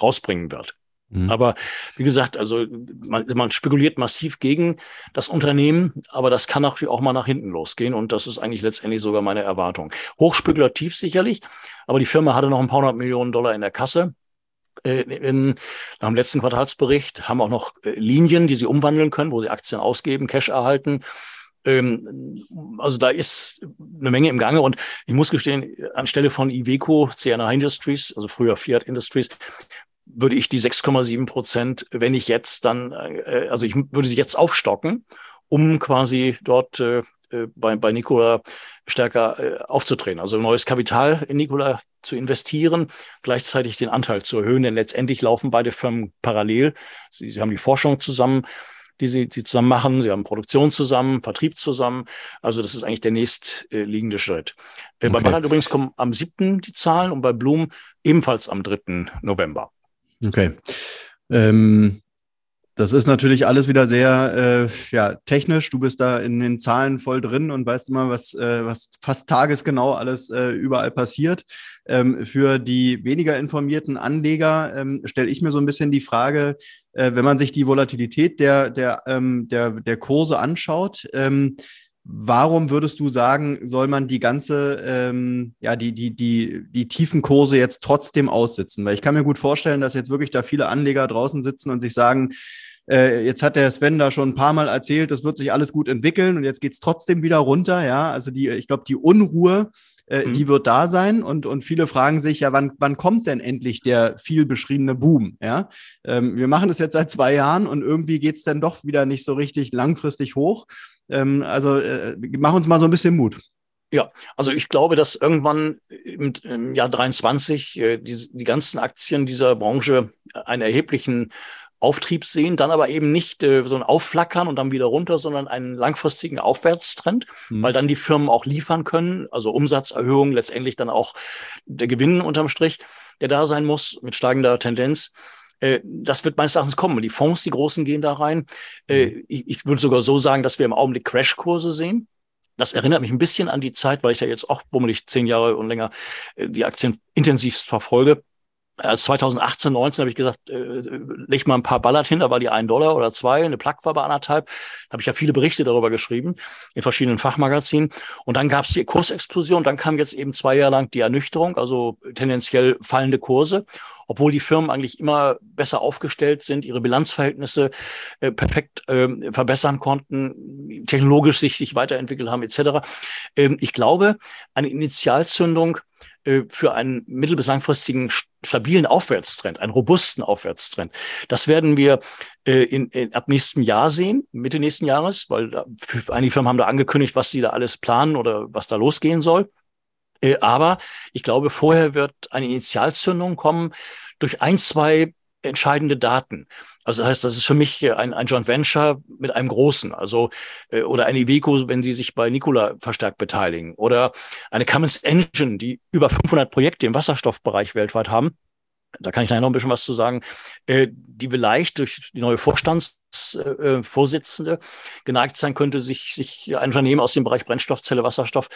rausbringen wird. Mhm. Aber wie gesagt, also man, man spekuliert massiv gegen das Unternehmen, aber das kann natürlich auch mal nach hinten losgehen und das ist eigentlich letztendlich sogar meine Erwartung. Hochspekulativ sicherlich, aber die Firma hatte noch ein paar hundert Millionen Dollar in der Kasse. Äh, in, nach dem letzten Quartalsbericht haben auch noch äh, Linien, die sie umwandeln können, wo sie Aktien ausgeben, Cash erhalten. Ähm, also da ist eine Menge im Gange und ich muss gestehen, anstelle von Iveco, CNA Industries, also früher Fiat Industries, würde ich die 6,7 Prozent, wenn ich jetzt dann, äh, also ich würde sie jetzt aufstocken, um quasi dort äh, äh, bei, bei Nikola stärker äh, aufzutreten. Also neues Kapital in Nikola zu investieren, gleichzeitig den Anteil zu erhöhen, denn letztendlich laufen beide Firmen parallel. Sie, sie haben die Forschung zusammen, die sie, die zusammen machen. Sie haben Produktion zusammen, Vertrieb zusammen. Also das ist eigentlich der nächstliegende Schritt. Äh, okay. Bei Ballard übrigens kommen am 7. die Zahlen und bei Blum ebenfalls am 3. November. Okay. Ähm, das ist natürlich alles wieder sehr äh, ja, technisch. Du bist da in den Zahlen voll drin und weißt immer, was, äh, was fast tagesgenau alles äh, überall passiert. Ähm, für die weniger informierten Anleger ähm, stelle ich mir so ein bisschen die Frage, äh, wenn man sich die Volatilität der, der, ähm, der, der Kurse anschaut, ähm, Warum würdest du sagen, soll man die ganze, ähm, ja, die, die, die, die tiefen Kurse jetzt trotzdem aussitzen? Weil ich kann mir gut vorstellen, dass jetzt wirklich da viele Anleger draußen sitzen und sich sagen, äh, jetzt hat der Sven da schon ein paar Mal erzählt, das wird sich alles gut entwickeln und jetzt geht's trotzdem wieder runter, ja. Also die, ich glaube, die Unruhe, äh, mhm. die wird da sein und, und viele fragen sich ja, wann, wann kommt denn endlich der viel beschriebene Boom? Ja, ähm, wir machen das jetzt seit zwei Jahren und irgendwie geht's dann doch wieder nicht so richtig langfristig hoch. Ähm, also äh, mach uns mal so ein bisschen Mut. Ja, also ich glaube, dass irgendwann im, im Jahr 23 äh, die, die ganzen Aktien dieser Branche einen erheblichen Auftrieb sehen, dann aber eben nicht äh, so ein Aufflackern und dann wieder runter, sondern einen langfristigen Aufwärtstrend, mhm. weil dann die Firmen auch liefern können, also Umsatzerhöhung, letztendlich dann auch der Gewinn unterm Strich, der da sein muss mit steigender Tendenz. Äh, das wird meines Erachtens kommen. Die Fonds, die großen, gehen da rein. Äh, mhm. ich, würde sogar so sagen, dass wir im Augenblick Crashkurse sehen. Das erinnert mich ein bisschen an die Zeit, weil ich ja jetzt auch bummelig zehn Jahre und länger äh, die Aktien intensivst verfolge als 2018, 19 habe ich gesagt, äh, leg mal ein paar Ballard hin, da war die ein Dollar oder zwei, eine Plug war bei anderthalb. Da habe ich ja viele Berichte darüber geschrieben in verschiedenen Fachmagazinen. Und dann gab es die Kursexplosion, dann kam jetzt eben zwei Jahre lang die Ernüchterung, also tendenziell fallende Kurse, obwohl die Firmen eigentlich immer besser aufgestellt sind, ihre Bilanzverhältnisse äh, perfekt äh, verbessern konnten, technologisch sich, sich weiterentwickelt haben, etc. Ähm, ich glaube, eine Initialzündung äh, für einen mittel- bis langfristigen stabilen Aufwärtstrend, einen robusten Aufwärtstrend. Das werden wir äh, in, in, ab nächstem Jahr sehen, Mitte nächsten Jahres, weil da, einige Firmen haben da angekündigt, was die da alles planen oder was da losgehen soll. Äh, aber ich glaube, vorher wird eine Initialzündung kommen durch ein, zwei entscheidende Daten. Also das heißt, das ist für mich ein, ein Joint Venture mit einem großen, also äh, oder eine Iveco, wenn sie sich bei Nikola verstärkt beteiligen. Oder eine Cummins Engine, die über 500 Projekte im Wasserstoffbereich weltweit haben. Da kann ich nachher noch ein bisschen was zu sagen, äh, die vielleicht durch die neue Vorstandsvorsitzende äh, geneigt sein könnte, sich, sich ein Unternehmen aus dem Bereich Brennstoffzelle, Wasserstoff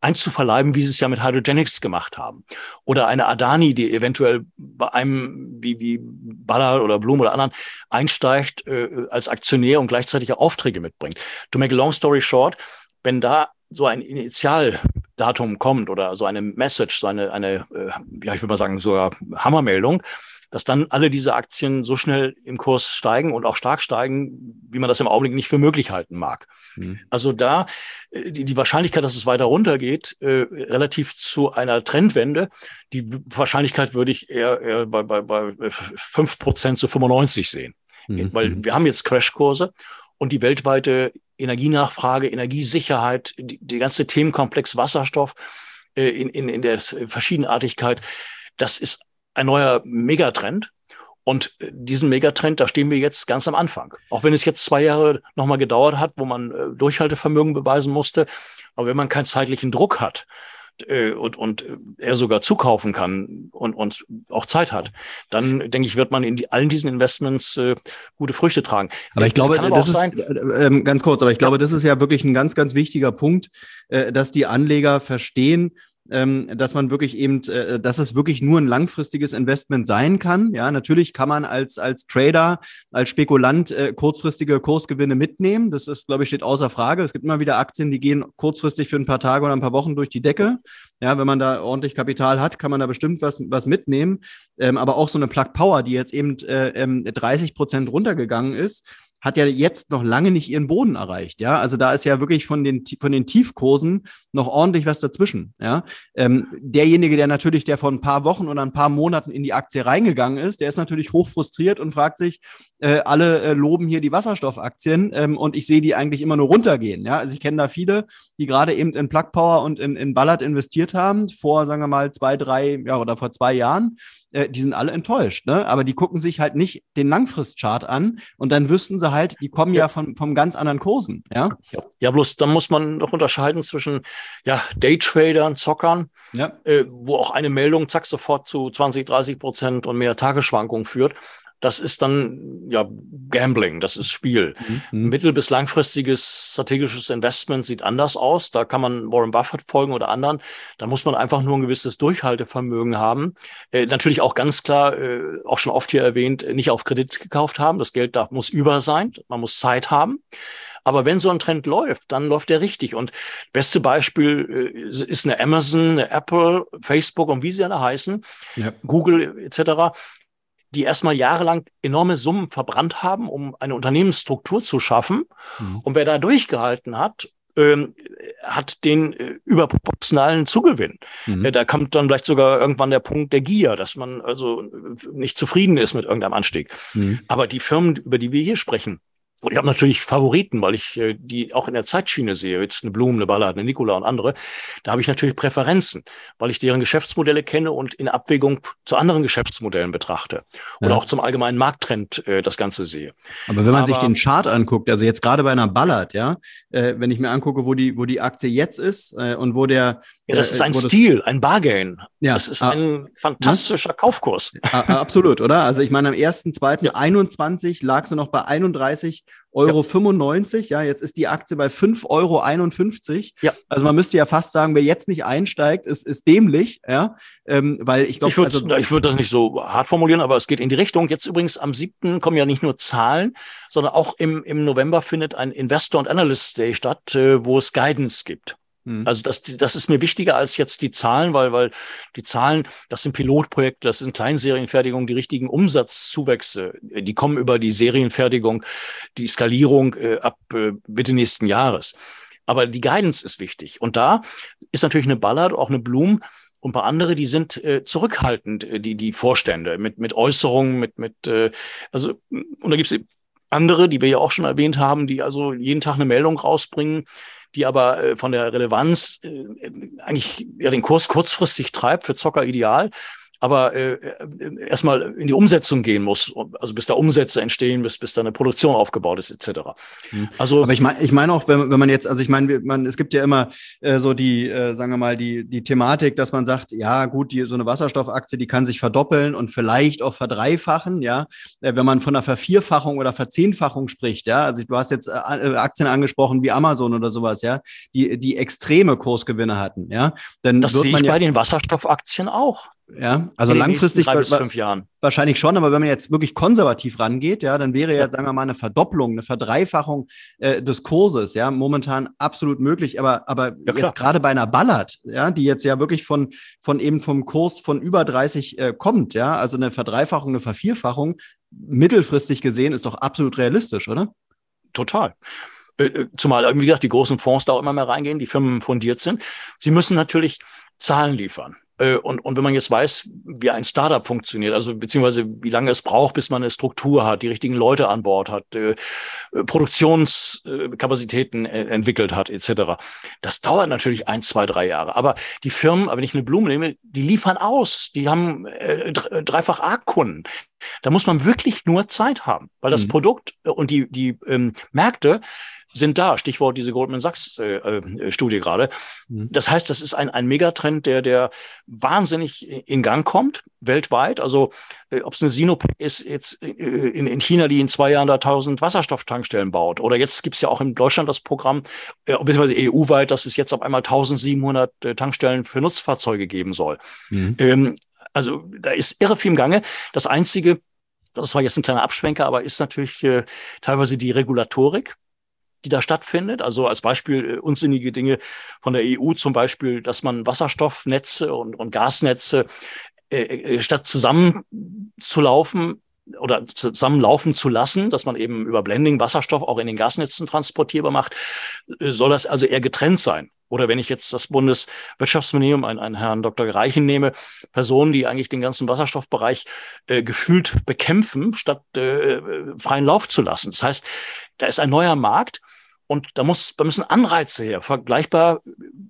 einzuverleiben, wie sie es ja mit Hydrogenics gemacht haben. Oder eine Adani, die eventuell bei einem wie, wie Baller oder Blum oder anderen einsteigt äh, als Aktionär und gleichzeitig Aufträge mitbringt. To make a long story short, wenn da so ein Initialdatum kommt oder so eine Message, so eine, eine äh, ja, ich würde mal sagen, sogar Hammermeldung, dass dann alle diese Aktien so schnell im Kurs steigen und auch stark steigen, wie man das im Augenblick nicht für möglich halten mag. Mhm. Also da äh, die, die Wahrscheinlichkeit, dass es weiter runtergeht, äh, relativ zu einer Trendwende, die Wahrscheinlichkeit würde ich eher, eher bei, bei, bei 5 Prozent zu 95 sehen. Mhm. Weil mhm. wir haben jetzt Crashkurse und die weltweite Energienachfrage, Energiesicherheit, die, die ganze Themenkomplex Wasserstoff äh, in, in, in der Verschiedenartigkeit, das ist ein neuer Megatrend. Und äh, diesen Megatrend, da stehen wir jetzt ganz am Anfang. Auch wenn es jetzt zwei Jahre nochmal gedauert hat, wo man äh, Durchhaltevermögen beweisen musste. Aber wenn man keinen zeitlichen Druck hat, äh, und, und er sogar zukaufen kann und, und auch Zeit hat, dann denke ich, wird man in die, allen diesen Investments äh, gute Früchte tragen. Aber ich glaube, das, das ist äh, äh, ganz kurz, aber ich glaube, das ist ja wirklich ein ganz, ganz wichtiger Punkt, äh, dass die Anleger verstehen, ähm, dass man wirklich eben, äh, dass es wirklich nur ein langfristiges Investment sein kann. Ja, natürlich kann man als, als Trader, als Spekulant äh, kurzfristige Kursgewinne mitnehmen. Das ist, glaube ich, steht außer Frage. Es gibt immer wieder Aktien, die gehen kurzfristig für ein paar Tage oder ein paar Wochen durch die Decke. Ja, wenn man da ordentlich Kapital hat, kann man da bestimmt was, was mitnehmen. Ähm, aber auch so eine Plug Power, die jetzt eben äh, 30 ähm, Prozent runtergegangen ist, hat ja jetzt noch lange nicht ihren Boden erreicht. Ja, also da ist ja wirklich von den, von den Tiefkursen noch ordentlich was dazwischen. Ja, ähm, derjenige, der natürlich, der vor ein paar Wochen oder ein paar Monaten in die Aktie reingegangen ist, der ist natürlich hoch frustriert und fragt sich, äh, alle äh, loben hier die Wasserstoffaktien ähm, und ich sehe die eigentlich immer nur runtergehen. Ja, also ich kenne da viele, die gerade eben in Plug Power und in, in Ballard investiert haben vor, sagen wir mal, zwei, drei, ja, oder vor zwei Jahren äh, die sind alle enttäuscht, ne? Aber die gucken sich halt nicht den Langfristchart an und dann wüssten sie halt, die kommen ja, ja von, vom ganz anderen Kursen, ja? ja? Ja, bloß dann muss man noch unterscheiden zwischen ja, Daytradern, Zockern, ja. äh, wo auch eine Meldung zack sofort zu 20, 30 Prozent und mehr Tagesschwankungen führt das ist dann ja Gambling, das ist Spiel. Mhm. mhm. Mittel- bis langfristiges strategisches Investment sieht anders aus. Da kann man Warren Buffett folgen oder anderen. Da muss man einfach nur ein gewisses Durchhaltevermögen haben. Äh, natürlich auch ganz klar, äh, auch schon oft hier erwähnt, nicht auf Kredit gekauft haben. Das Geld da muss über sein. Man muss Zeit haben. Aber wenn so ein Trend läuft, dann läuft der richtig. Und beste Beispiel äh, ist eine Amazon, eine Apple, Facebook und wie sie alle heißen, ja. Google etc die erstmal jahrelang enorme Summen verbrannt haben, um eine Unternehmensstruktur zu schaffen. Mhm. Und wer da durchgehalten hat, ähm, hat den äh, überproportionalen Zugewinn. Mhm. Äh, da kommt dann vielleicht sogar irgendwann der Punkt der Gier, dass man also äh, nicht zufrieden ist mit irgendeinem Anstieg. Mhm. Aber die Firmen, über die wir hier sprechen, und ich habe natürlich Favoriten, weil ich äh, die auch in der Zeitschiene sehe, jetzt eine Blumen, eine Ballard, eine Nikola und andere. Da habe ich natürlich Präferenzen, weil ich deren Geschäftsmodelle kenne und in Abwägung zu anderen Geschäftsmodellen betrachte. Oder ja. auch zum allgemeinen Markttrend äh, das Ganze sehe. Aber wenn man Aber, sich den Chart anguckt, also jetzt gerade bei einer Ballard, ja, äh, wenn ich mir angucke, wo die, wo die Aktie jetzt ist äh, und wo der. Ja, das ist äh, ein Stil, ein Bargain. Ja, das ist ah, ein fantastischer ne? Kaufkurs. absolut, oder? Also ich meine, am 1.2.21 lag sie noch bei 31 Euro ja. 95. Ja, jetzt ist die Aktie bei 5,51 Euro. Ja. Also man müsste ja fast sagen, wer jetzt nicht einsteigt, ist, ist dämlich, ja. Ähm, weil ich glaube, ich würde also, ich würd das nicht so hart formulieren, aber es geht in die Richtung. Jetzt übrigens am 7. kommen ja nicht nur Zahlen, sondern auch im, im November findet ein Investor und Analyst Day statt, äh, wo es Guidance gibt. Mhm. Also das, das ist mir wichtiger als jetzt die Zahlen, weil, weil die Zahlen, das sind Pilotprojekte, das sind Kleinserienfertigungen, die richtigen Umsatzzuwächse, die kommen über die Serienfertigung, die Skalierung äh, ab äh, Mitte nächsten Jahres. Aber die Guidance ist wichtig. Und da ist natürlich eine Ballard, auch eine Blum, und bei andere, die sind äh, zurückhaltend, äh, die, die Vorstände, mit, mit Äußerungen, mit, mit, äh, also, und da gibt es andere, die wir ja auch schon erwähnt haben, die also jeden Tag eine Meldung rausbringen, die aber äh, von der Relevanz äh, eigentlich ja den Kurs kurzfristig treibt für Zocker ideal aber äh, äh, erstmal in die Umsetzung gehen muss, also bis da Umsätze entstehen, bis, bis da eine Produktion aufgebaut ist, etc. Mhm. Also, aber ich meine ich meine auch, wenn, wenn man jetzt, also ich meine, man, es gibt ja immer äh, so die, äh, sagen wir mal, die, die Thematik, dass man sagt, ja gut, die, so eine Wasserstoffaktie, die kann sich verdoppeln und vielleicht auch verdreifachen, ja, äh, wenn man von einer Vervierfachung oder Verzehnfachung spricht, ja, also du hast jetzt äh, äh, Aktien angesprochen wie Amazon oder sowas, ja, die, die extreme Kursgewinne hatten, ja, dann das sehe ich ja bei den Wasserstoffaktien auch. Ja, also langfristig drei bis fünf Jahren. wahrscheinlich schon, aber wenn man jetzt wirklich konservativ rangeht, ja, dann wäre ja, ja. sagen wir mal, eine Verdopplung, eine Verdreifachung äh, des Kurses, ja, momentan absolut möglich. Aber, aber ja, jetzt gerade bei einer Ballard, ja, die jetzt ja wirklich von, von eben vom Kurs von über 30 äh, kommt, ja, also eine Verdreifachung, eine Vervierfachung, mittelfristig gesehen, ist doch absolut realistisch, oder? Total. Äh, äh, zumal, wie gesagt, die großen Fonds da auch immer mehr reingehen, die Firmen fundiert sind. Sie müssen natürlich Zahlen liefern. Äh, und, und wenn man jetzt weiß, wie ein Startup funktioniert, also beziehungsweise wie lange es braucht, bis man eine Struktur hat, die richtigen Leute an Bord hat, äh, Produktionskapazitäten äh, entwickelt hat, etc. Das dauert natürlich ein, zwei, drei Jahre. Aber die Firmen, wenn ich eine Blume nehme, die liefern aus. Die haben äh, dreifach A-Kunden. Da muss man wirklich nur Zeit haben, weil das mhm. Produkt und die, die ähm, Märkte sind da. Stichwort diese Goldman Sachs äh, äh, Studie gerade. Mhm. Das heißt, das ist ein, ein Megatrend, der, der wahnsinnig in Gang kommt, weltweit. Also, äh, ob es eine Sinopec ist, jetzt äh, in, in China, die in zwei Jahren da 1000 Wasserstofftankstellen baut. Oder jetzt gibt's ja auch in Deutschland das Programm, äh, beziehungsweise EU-weit, dass es jetzt auf einmal 1700 äh, Tankstellen für Nutzfahrzeuge geben soll. Mhm. Ähm, also, da ist irre viel im Gange. Das einzige, das war jetzt ein kleiner Abschwenker, aber ist natürlich äh, teilweise die Regulatorik die da stattfindet. Also als Beispiel äh, unsinnige Dinge von der EU zum Beispiel, dass man Wasserstoffnetze und, und Gasnetze äh, äh, statt zusammenzulaufen oder zusammenlaufen zu lassen, dass man eben über Blending Wasserstoff auch in den Gasnetzen transportierbar macht, äh, soll das also eher getrennt sein. Oder wenn ich jetzt das Bundeswirtschaftsministerium, einen, einen Herrn Dr. Reichen nehme, Personen, die eigentlich den ganzen Wasserstoffbereich äh, gefühlt bekämpfen, statt äh, freien Lauf zu lassen. Das heißt, da ist ein neuer Markt und da, muss, da müssen Anreize her, vergleichbar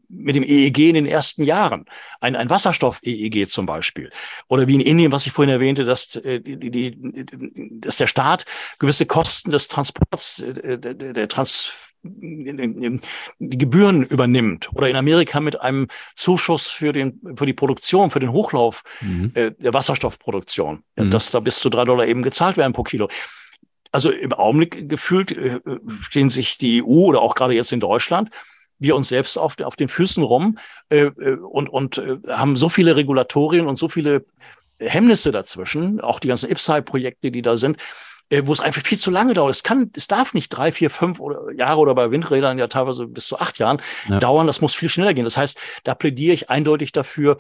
mit dem EEG in den ersten Jahren. Ein, ein Wasserstoff-EEG zum Beispiel. Oder wie in Indien, was ich vorhin erwähnte, dass, äh, die, die, dass der Staat gewisse Kosten des Transports, äh, der, der Trans die Gebühren übernimmt oder in Amerika mit einem Zuschuss für den für die Produktion für den Hochlauf mhm. äh, der Wasserstoffproduktion, mhm. dass da bis zu drei Dollar eben gezahlt werden pro Kilo also im Augenblick gefühlt äh, stehen sich die EU oder auch gerade jetzt in Deutschland wir uns selbst auf, auf den Füßen rum äh, äh und, und äh, haben so viele Regulatorien und so viele Hemmnisse dazwischen, auch die ganzen IPSAI-Projekte, die da sind, äh, wo es einfach viel zu lange dauert. Es kann, es darf nicht drei, vier, fünf oder Jahre oder bei Windrädern ja teilweise bis zu acht Jahren ja. dauern. Das muss viel schneller gehen. Das heißt, da plädiere ich eindeutig dafür,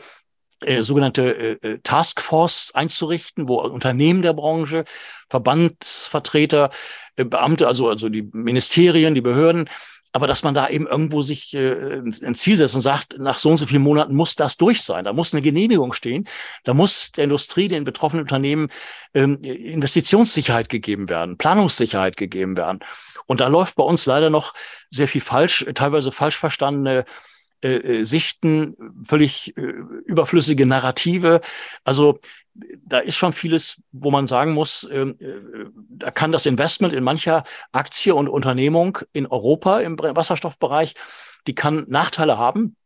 äh, sogenannte äh, äh, Taskforce einzurichten, wo Unternehmen der Branche, Verbandsvertreter, äh, Beamte, also, also die Ministerien, die Behörden, aber dass man da eben irgendwo sich äh, ein Ziel setzt und sagt, nach so und so vielen Monaten muss das durch sein. Da muss eine Genehmigung stehen. Da muss der Industrie, den betroffenen Unternehmen ähm, Investitionssicherheit gegeben werden, Planungssicherheit gegeben werden. Und da läuft bei uns leider noch sehr viel falsch, teilweise falsch verstandene äh, äh, Sichten, völlig äh, überflüssige Narrative. Also da ist schon vieles, wo man sagen muss, ähm, äh, da kann das Investment in mancher Aktie und Unternehmung in Europa im Wasserstoffbereich, die kann Nachteile haben,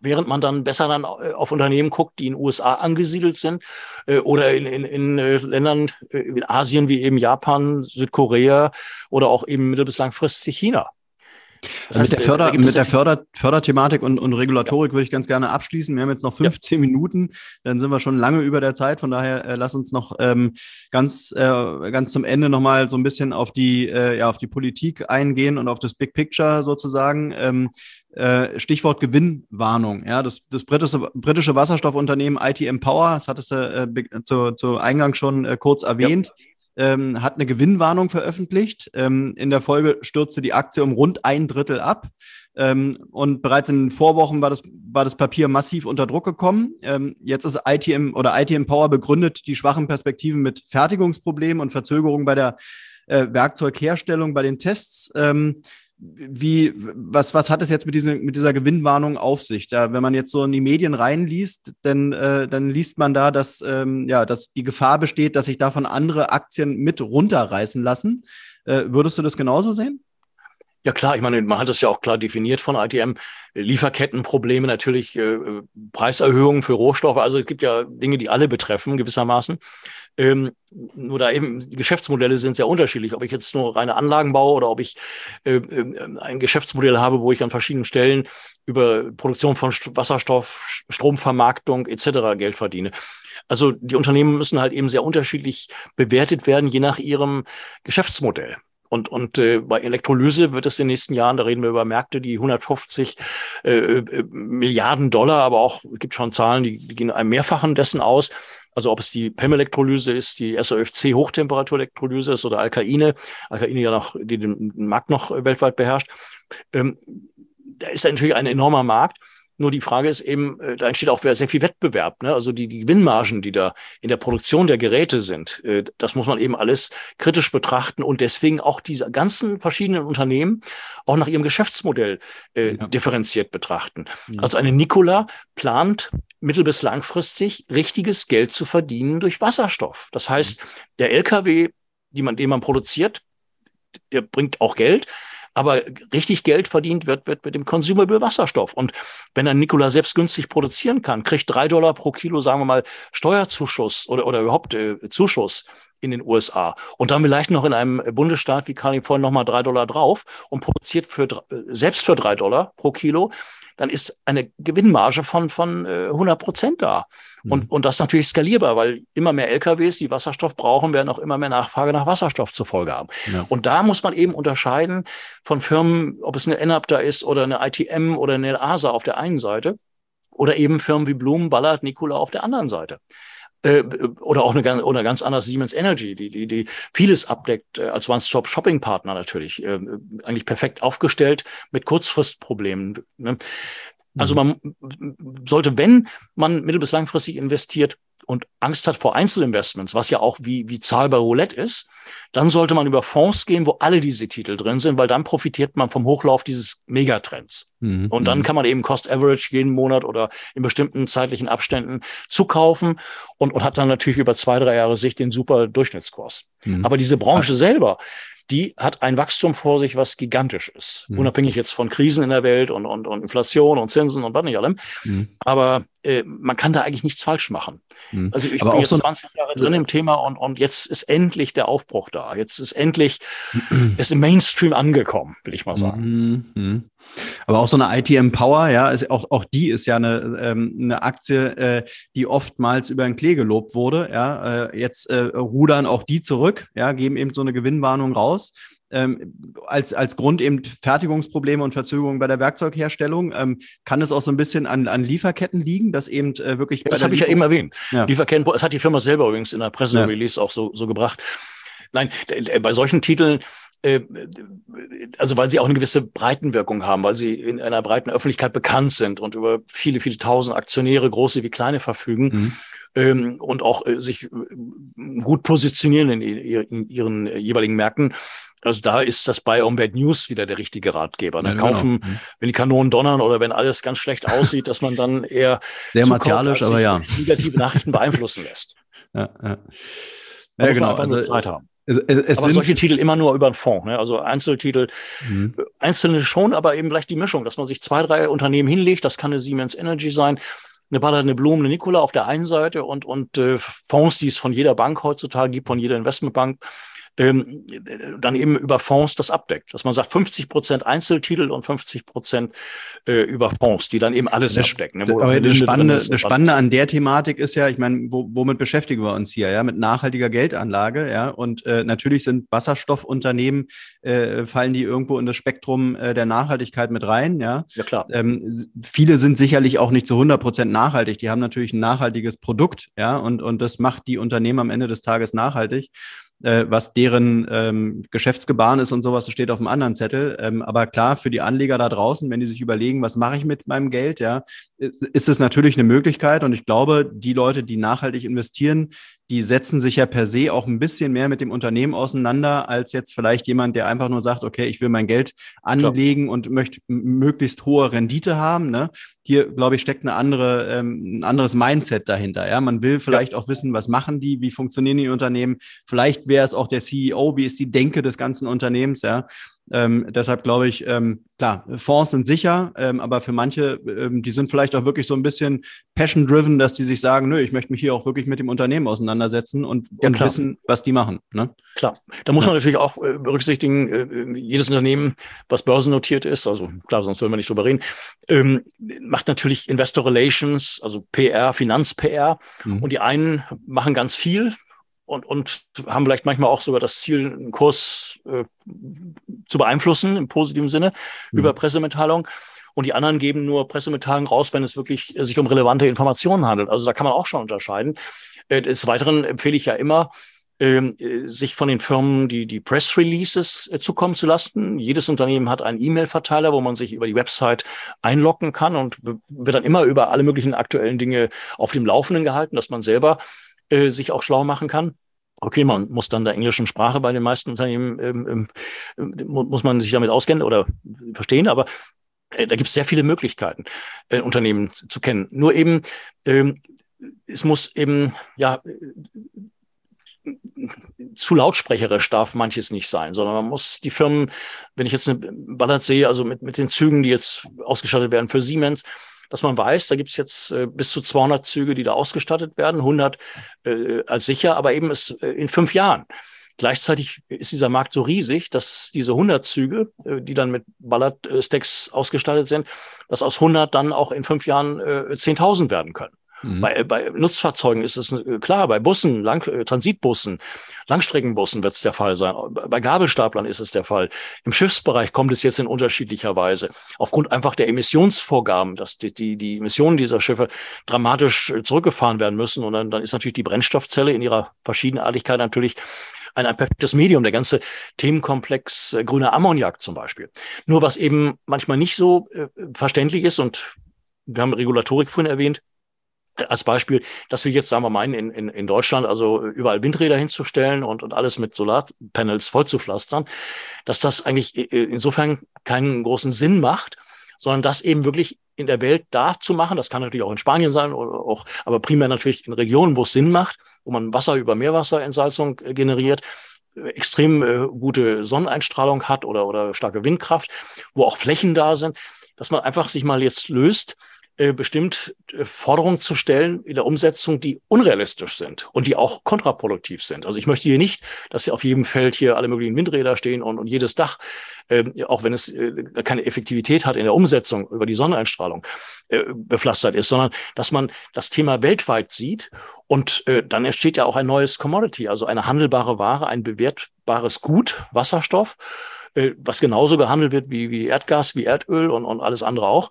während man dann besser dann äh, auf Unternehmen guckt, die in den USA angesiedelt sind äh, oder in, in, in äh, Ländern äh, in Asien wie eben Japan, Südkorea oder auch eben mittel- bis langfristig China. Das heißt, mit der, Förder, mit der Förder, Förderthematik und, und Regulatorik ja. würde ich ganz gerne abschließen. Wir haben jetzt noch 15 ja. Minuten, dann sind wir schon lange über der Zeit. Von daher äh, lass uns noch ähm, ganz, äh, ganz zum Ende nochmal so ein bisschen auf die, äh, ja, auf die Politik eingehen und auf das Big Picture sozusagen. Ähm, äh, Stichwort Gewinnwarnung. Ja, das, das britische, britische Wasserstoffunternehmen ITM Power, das hattest du äh, zu, zu Eingang schon äh, kurz erwähnt. Ja ähm, hat eine Gewinnwarnung veröffentlicht. Ähm, in der Folge stürzte die Aktie um rund ein Drittel ab. Ähm, und bereits in den Vorwochen war das, war das Papier massiv unter Druck gekommen. Ähm, jetzt ist ITM oder ITM Power begründet die schwachen Perspektiven mit Fertigungsproblemen und Verzögerungen bei der äh, Werkzeugherstellung, bei den Tests. Wie, was, was hat es jetzt mit, diese, mit dieser Gewinnwarnung auf sich? Da, wenn man jetzt so in die Medien reinliest, dann, äh, dann liest man da, dass, ähm, ja, dass die Gefahr besteht, dass sich davon andere Aktien mit runterreißen lassen. Äh, würdest du das genauso sehen? Ja klar, ich meine, man hat es ja auch klar definiert von ITM. Lieferkettenprobleme, natürlich äh, Preiserhöhungen für Rohstoffe. Also es gibt ja Dinge, die alle betreffen gewissermaßen. Ähm, nur da eben, die Geschäftsmodelle sind sehr unterschiedlich. Ob ich jetzt nur reine Anlagen baue oder ob ich äh, äh, ein Geschäftsmodell habe, wo ich an verschiedenen Stellen über Produktion von Wasserstoff, Stromvermarktung etc. Geld verdiene. Also die Unternehmen müssen halt eben sehr unterschiedlich bewertet werden, je nach ihrem Geschäftsmodell. Und, und äh, bei Elektrolyse wird es in den nächsten Jahren, da reden wir über Märkte, die 150 äh, äh, Milliarden Dollar, aber auch gibt schon Zahlen, die, die gehen einem Mehrfachen dessen aus. Also ob es die PEM-Elektrolyse ist, die SOFC-Hochtemperatur-Elektrolyse ist oder Alkaine, Alkaine ja noch, die den Markt noch weltweit beherrscht. Ähm, da ist natürlich ein enormer Markt. Nur die Frage ist eben, äh, da entsteht auch sehr viel Wettbewerb. Ne? Also die, die Gewinnmargen, die da in der Produktion der Geräte sind, äh, das muss man eben alles kritisch betrachten und deswegen auch diese ganzen verschiedenen Unternehmen auch nach ihrem Geschäftsmodell äh, ja. differenziert betrachten. Ja. Also eine Nikola plant mittel- bis langfristig richtiges Geld zu verdienen durch Wasserstoff. Das heißt, der LKW, die man, den man produziert, der bringt auch Geld. Aber richtig Geld verdient wird, wird mit dem Consumable Wasserstoff. Und wenn ein Nikola selbst günstig produzieren kann, kriegt drei Dollar pro Kilo, sagen wir mal, Steuerzuschuss oder, oder überhaupt äh, Zuschuss in den USA und dann vielleicht noch in einem Bundesstaat wie Kalifornien nochmal drei Dollar drauf und produziert für, äh, selbst für drei Dollar pro Kilo, dann ist eine Gewinnmarge von, von äh, 100 Prozent da. Und, mhm. und das ist natürlich skalierbar, weil immer mehr LKWs, die Wasserstoff brauchen, werden auch immer mehr Nachfrage nach Wasserstoff zur Folge haben. Ja. Und da muss man eben unterscheiden von Firmen, ob es eine NAP da ist oder eine ITM oder eine ASA auf der einen Seite oder eben Firmen wie Blumen, Ballard, Nikola auf der anderen Seite äh, oder auch eine, oder ganz anders Siemens Energy, die, die, die vieles abdeckt äh, als One-Stop-Shopping-Partner natürlich, äh, eigentlich perfekt aufgestellt mit Kurzfristproblemen. Ne? Also mhm. man sollte, wenn man mittel- bis langfristig investiert, und Angst hat vor Einzelinvestments, was ja auch wie, wie zahlbar Roulette ist, dann sollte man über Fonds gehen, wo alle diese Titel drin sind, weil dann profitiert man vom Hochlauf dieses Megatrends. Mhm. Und dann mhm. kann man eben Cost Average jeden Monat oder in bestimmten zeitlichen Abständen zukaufen und, und hat dann natürlich über zwei, drei Jahre Sicht den super Durchschnittskurs. Mhm. Aber diese Branche selber, die hat ein Wachstum vor sich, was gigantisch ist. Mhm. Unabhängig jetzt von Krisen in der Welt und, und, und Inflation und Zinsen und was nicht allem. Mhm. Aber äh, man kann da eigentlich nichts falsch machen. Mhm. Also ich Aber bin jetzt so 20 Jahre drin im Thema und, und jetzt ist endlich der Aufbruch da. Jetzt ist endlich <clears throat> ist im Mainstream angekommen, will ich mal sagen. Aber auch so eine ITM Power, ja, ist, auch, auch die ist ja eine, ähm, eine Aktie, äh, die oftmals über den Klee gelobt wurde. Ja, äh, jetzt äh, rudern auch die zurück, ja, geben eben so eine Gewinnwarnung raus. Ähm, als, als Grund eben Fertigungsprobleme und Verzögerungen bei der Werkzeugherstellung. Ähm, kann es auch so ein bisschen an, an Lieferketten liegen, dass eben äh, wirklich. das habe ich ja eben erwähnt. Ja. Lieferketten, das hat die Firma selber übrigens in der Presserelease ja. auch so, so gebracht. Nein, bei solchen Titeln also weil sie auch eine gewisse Breitenwirkung haben, weil sie in einer breiten Öffentlichkeit bekannt sind und über viele, viele tausend Aktionäre, große wie kleine, verfügen. Mhm. Ähm, und auch äh, sich äh, gut positionieren in, in, ihren jeweiligen Märkten. Also da ist das bei Ombed News wieder der richtige Ratgeber. Dann ne? ja, genau. kaufen, mhm. wenn die Kanonen donnern oder wenn alles ganz schlecht aussieht, dass man dann eher sehr martialisch, aber ja negative Nachrichten beeinflussen lässt. <laughs> Ja, ja. ja genau. Also, Zeit haben. Es, es aber solche Titel immer nur über einen Fonds. Ne? Also Einzeltitel, mhm. einzelne schon, aber eben vielleicht die Mischung, dass man sich zwei, drei Unternehmen hinlegt. Das kann eine Siemens Energy sein, eine Baller, eine Blume, eine Nikola auf der einen Seite und, und äh, Fonds, die es von jeder Bank heutzutage gibt, von jeder Investmentbank ähm, dann eben über Fonds das abdeckt. Dass man sagt, 50 Prozent Einzeltitel und 50 Prozent äh, über Fonds, die dann eben alles das, abdecken. Ne, aber das Spannende, das Spannende an der Thematik ist ja, ich meine, wo, womit beschäftigen wir uns hier? Ja, mit nachhaltiger Geldanlage, ja. Und äh, natürlich sind Wasserstoffunternehmen, äh, fallen die irgendwo in das Spektrum äh, der Nachhaltigkeit mit rein, ja. Ja, klar. Ähm, viele sind sicherlich auch nicht zu 100 Prozent nachhaltig. Die haben natürlich ein nachhaltiges Produkt, ja, und, und das macht die Unternehmen am Ende des Tages nachhaltig äh, was deren ähm, Geschäftsgebaren ist und sowas, das steht auf einem anderen Zettel. Ähm, aber klar, für die Anleger da draußen, wenn die sich überlegen, was mache ich mit meinem Geld, ja, ist, ist es natürlich eine Möglichkeit. Und ich glaube, die Leute, die nachhaltig investieren, die setzen sich ja per se auch ein bisschen mehr mit dem Unternehmen auseinander, als jetzt vielleicht jemand, der einfach nur sagt, okay, ich will mein Geld anlegen Klar. und möchte möglichst hohe Rendite haben. Ne? Hier, glaube ich, steckt eine andere, ähm, ein anderes Mindset dahinter. Ja, man will vielleicht ja. auch wissen, was machen die, wie funktionieren die Unternehmen. Vielleicht wäre es auch der CEO, wie ist die Denke des ganzen Unternehmens. Ja, Ähm, deshalb glaube ich, ähm, klar, Fonds sind sicher, ähm, aber für manche, ähm, die sind vielleicht auch wirklich so ein bisschen passion-driven, dass die sich sagen, nö, ich möchte mich hier auch wirklich mit dem Unternehmen auseinandersetzen und, ja, und wissen, was die machen. Ne? Klar, da muss ja. man natürlich auch äh, berücksichtigen, äh, jedes Unternehmen, was börsennotiert ist, also klar, sonst würden wir nicht drüber reden, ähm, macht natürlich Investor Relations, also PR, Finanz-PR. Mhm. Und die einen machen ganz viel, und, und haben vielleicht manchmal auch sogar das Ziel, einen Kurs äh, zu beeinflussen im positiven Sinne mhm. über Pressemitteilungen. Und die anderen geben nur Pressemitteilungen raus, wenn es wirklich sich um relevante Informationen handelt. Also da kann man auch schon unterscheiden. Äh, des Weiteren empfehle ich ja immer, ähm, äh, sich von den Firmen die, die Press Releases äh, zukommen zu lassen. Jedes Unternehmen hat einen E-Mail-Verteiler, wo man sich über die Website einloggen kann und wird dann immer über alle möglichen aktuellen Dinge auf dem Laufenden gehalten, dass man selber äh, sich auch schlau machen kann. Okay, man muss dann der englischen Sprache bei den meisten Unternehmen, ähm, ähm, muss man sich damit auskennen oder verstehen, aber äh, da gibt es sehr viele Möglichkeiten, äh, Unternehmen zu kennen. Nur eben, ähm, es muss eben, ja, zu lautsprecherisch darf manches nicht sein, sondern man muss die Firmen, wenn ich jetzt eine Ballard sehe, also mit, mit den Zügen, die jetzt ausgestattet werden für Siemens, dass man weiß, da gibt es jetzt äh, bis zu 200 Züge, die da ausgestattet werden, 100 äh, als sicher, aber eben ist äh, in fünf Jahren. Gleichzeitig ist dieser Markt so riesig, dass diese 100 Züge, äh, die dann mit Ballard-Stacks ausgestattet sind, dass aus 100 dann auch in fünf Jahren äh, 10.000 werden können. Mhm. Bei, bei Nutzfahrzeugen ist es äh, klar, bei Bussen, Lang äh, Transitbussen, Langstreckenbussen wird es der Fall sein. Bei Gabelstaplern ist es der Fall. Im Schiffsbereich kommt es jetzt in unterschiedlicher Weise. Aufgrund einfach der Emissionsvorgaben, dass die, die, die Emissionen dieser Schiffe dramatisch äh, zurückgefahren werden müssen. Und dann, dann ist natürlich die Brennstoffzelle in ihrer Verschiedenartigkeit natürlich ein, ein perfektes Medium, der ganze Themenkomplex äh, grüner Ammoniak zum Beispiel. Nur was eben manchmal nicht so äh, verständlich ist und wir haben Regulatorik vorhin erwähnt, als Beispiel, dass wir jetzt, sagen wir mal, in, in, in Deutschland also überall Windräder hinzustellen und, und alles mit Solarpanels vollzupflastern, dass das eigentlich insofern keinen großen Sinn macht, sondern das eben wirklich in der Welt da zu machen. Das kann natürlich auch in Spanien sein, oder auch, aber primär natürlich in Regionen, wo es Sinn macht, wo man Wasser über Meerwasserentsalzung äh, generiert, extrem äh, gute Sonneneinstrahlung hat oder, oder starke Windkraft, wo auch Flächen da sind, dass man einfach sich mal jetzt löst äh, bestimmt äh, Forderungen zu stellen in der Umsetzung, die unrealistisch sind und die auch kontraproduktiv sind. Also ich möchte hier nicht, dass auf jedem Feld hier alle möglichen Windräder stehen und, und jedes Dach, äh, auch wenn es äh, keine Effektivität hat in der Umsetzung über die Sonneneinstrahlung, äh, bepflastert ist, sondern dass man das Thema weltweit sieht und äh, dann entsteht ja auch ein neues Commodity, also eine handelbare Ware, ein bewertbares Gut, Wasserstoff, äh, was genauso gehandelt wird wie, wie Erdgas, wie Erdöl und, und alles andere auch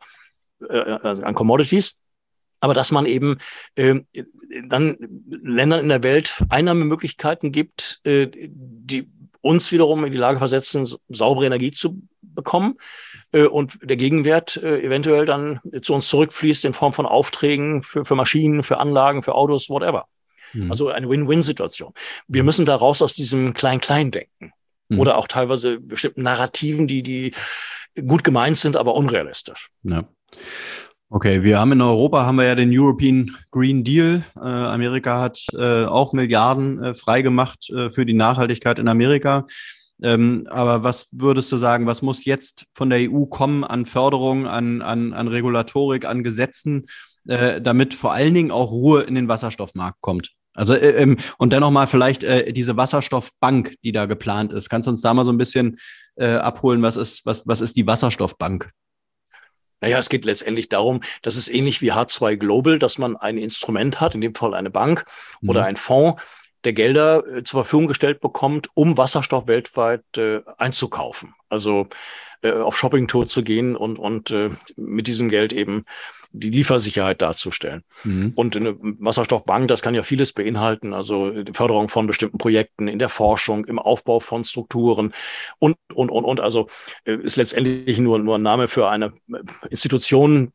äh, also an Commodities, aber dass man eben äh, dann Ländern in der Welt Einnahmemöglichkeiten gibt, äh, die uns wiederum in die Lage versetzen, saubere Energie zu bekommen äh, und der Gegenwert äh, eventuell dann zu uns zurückfließt in Form von Aufträgen für, für Maschinen, für Anlagen, für Autos, whatever. Mhm. Also eine Win-Win-Situation. Wir müssen da raus aus diesem Klein-Klein-Denken mhm. oder auch teilweise bestimmten Narrativen, die, die gut gemeint sind, aber unrealistisch. Ja. Okay, wir haben in Europa haben wir ja den European Green Deal. Äh, Amerika hat äh, auch Milliarden äh, freigemacht äh, für die Nachhaltigkeit in Amerika. Ähm, aber was würdest du sagen, was muss jetzt von der EU kommen an Förderung, an, an, an Regulatorik, an Gesetzen, äh, damit vor allen Dingen auch Ruhe in den Wasserstoffmarkt kommt? Also äh, ähm, und dennoch mal vielleicht äh, diese Wasserstoffbank, die da geplant ist. Kannst du uns da mal so ein bisschen äh, abholen? Was ist was was ist die Wasserstoffbank? Naja, es geht letztendlich darum, dass es ähnlich wie H2 Global, dass man ein Instrument hat, in dem Fall eine Bank mhm. oder ein Fonds, der Gelder äh, zur Verfügung gestellt bekommt, um Wasserstoff weltweit äh, einzukaufen. Also äh, auf Shoppingtour zu gehen und, und äh, mit diesem Geld eben die Liefersicherheit darzustellen. Mhm. Und eine Wasserstoffbank, das kann ja vieles beinhalten, also die Förderung von bestimmten Projekten in der Forschung, im Aufbau von Strukturen und, und, und, und. Also äh, ist letztendlich nur, nur ein Name für eine Institution,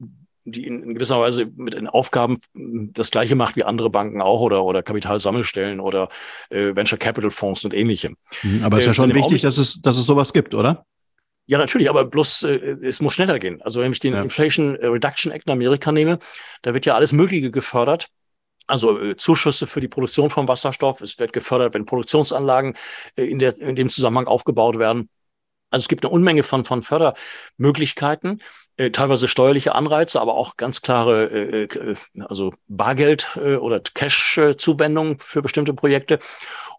die in gewisser Weise mit den Aufgaben das Gleiche macht wie andere Banken auch oder, oder Kapitalsammelstellen oder äh, Venture Capital Fonds und ähnlichem. Mhm, aber es ist ja äh, schon wichtig, dass es, dass es sowas gibt, oder? Ja, natürlich, aber bloß äh, es muss schneller gehen. Also wenn ich den ja. Inflation Reduction Act in Amerika nehme, da wird ja alles Mögliche gefördert. Also äh, Zuschüsse für die Produktion von Wasserstoff. Es wird gefördert, wenn Produktionsanlagen äh, in, der, in dem Zusammenhang aufgebaut werden. Also es gibt eine Unmenge von, von Fördermöglichkeiten, äh, teilweise steuerliche Anreize, aber auch ganz klare, äh, äh also Bargeld äh, oder Cash-Zuwendungen für bestimmte Projekte.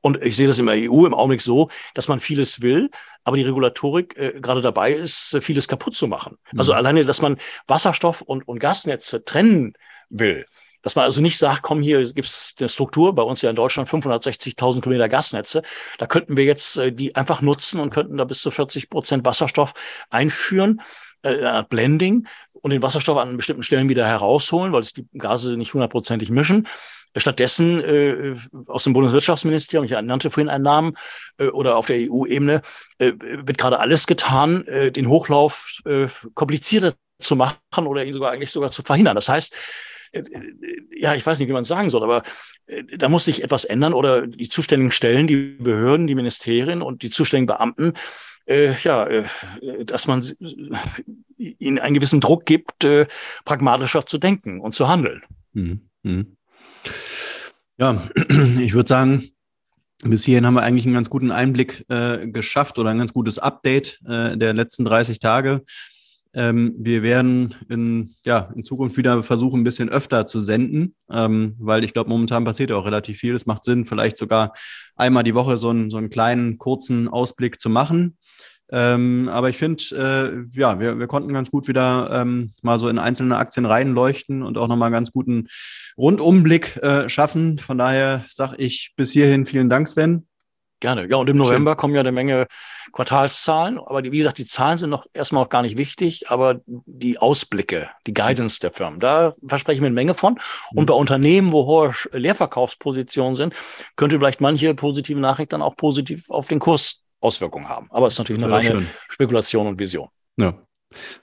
Und ich sehe das in der EU im Augenblick so, dass man vieles will, aber die Regulatorik äh, gerade dabei ist, äh, vieles kaputt zu machen. Mhm. Also alleine, dass man Wasserstoff und, und Gasnetze trennen will. Dass man also nicht sagt, komm, hier gibt es eine Struktur, bei uns ja in Deutschland 560.000 Kilometer Gasnetze, da könnten wir jetzt äh, die einfach nutzen und könnten da bis zu 40 Prozent Wasserstoff einführen, äh, Blending und den Wasserstoff an bestimmten Stellen wieder herausholen, weil es die Gase nicht hundertprozentig mischen. Stattdessen äh, aus dem Bundeswirtschaftsministerium, ich nannte vorhin einen Namen, äh, oder auf der EU-Ebene äh, wird gerade alles getan, äh, den Hochlauf äh, komplizierter zu machen oder ihn sogar eigentlich sogar zu verhindern. Das heißt, äh, ja, ich weiß nicht, wie man es sagen soll, aber äh, da muss sich etwas ändern oder die zuständigen Stellen, die Behörden, die Ministerien und die zuständigen Beamten, äh, ja, äh, dass man ihnen einen gewissen Druck gibt, äh, pragmatischer zu denken und zu handeln. Mhm. Mhm. Ja, <clears throat> ich würde sagen, bis hierhin haben wir eigentlich einen ganz guten Einblick äh, geschafft oder ein ganz gutes Update äh, der letzten 30 Tage. Ähm, wir werden in, ja, in Zukunft wieder versuchen, ein bisschen öfter zu senden, ähm, weil ich glaube, momentan passiert ja auch relativ viel. Es macht Sinn, vielleicht sogar einmal die Woche so einen, so einen kleinen, kurzen Ausblick zu machen. Ähm, aber ich finde, äh, ja, wir, wir konnten ganz gut wieder ähm, mal so in einzelne Aktien reinleuchten und auch nochmal einen ganz guten Rundumblick äh, schaffen. Von daher sage ich bis hierhin vielen Dank, Sven. Gerne. Ja, und im November Schön. kommen ja eine Menge Quartalszahlen. Aber die, wie gesagt, die Zahlen sind noch erstmal auch gar nicht wichtig, aber die Ausblicke, die Guidance der Firmen, da versprechen wir eine Menge von. Und mhm. bei Unternehmen, wo hohe Leerverkaufspositionen sind, könnte vielleicht manche positive Nachricht dann auch positiv auf den Kurs Auswirkungen haben. Aber es ist natürlich eine reine schön. Spekulation und Vision. Ja,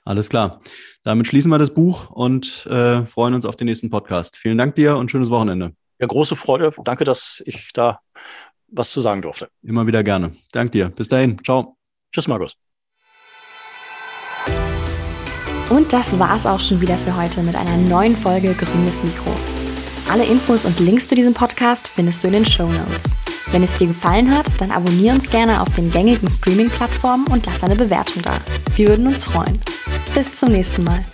alles klar. Damit schließen wir das Buch und äh, freuen uns auf den nächsten Podcast. Vielen Dank dir und schönes Wochenende. Ja, große Freude. Danke, dass ich da was zu sagen durfte. Immer wieder gerne. Dank dir. Bis dahin. Ciao. Tschüss, Markus. Und das war's auch schon wieder für heute mit einer neuen Folge Grünes Mikro. Alle Infos und Links zu diesem Podcast findest du in den Show Notes. Wenn es dir gefallen hat, dann abonniere uns gerne auf den gängigen Streaming-Plattformen und lass eine Bewertung da. Wir würden uns freuen. Bis zum nächsten Mal.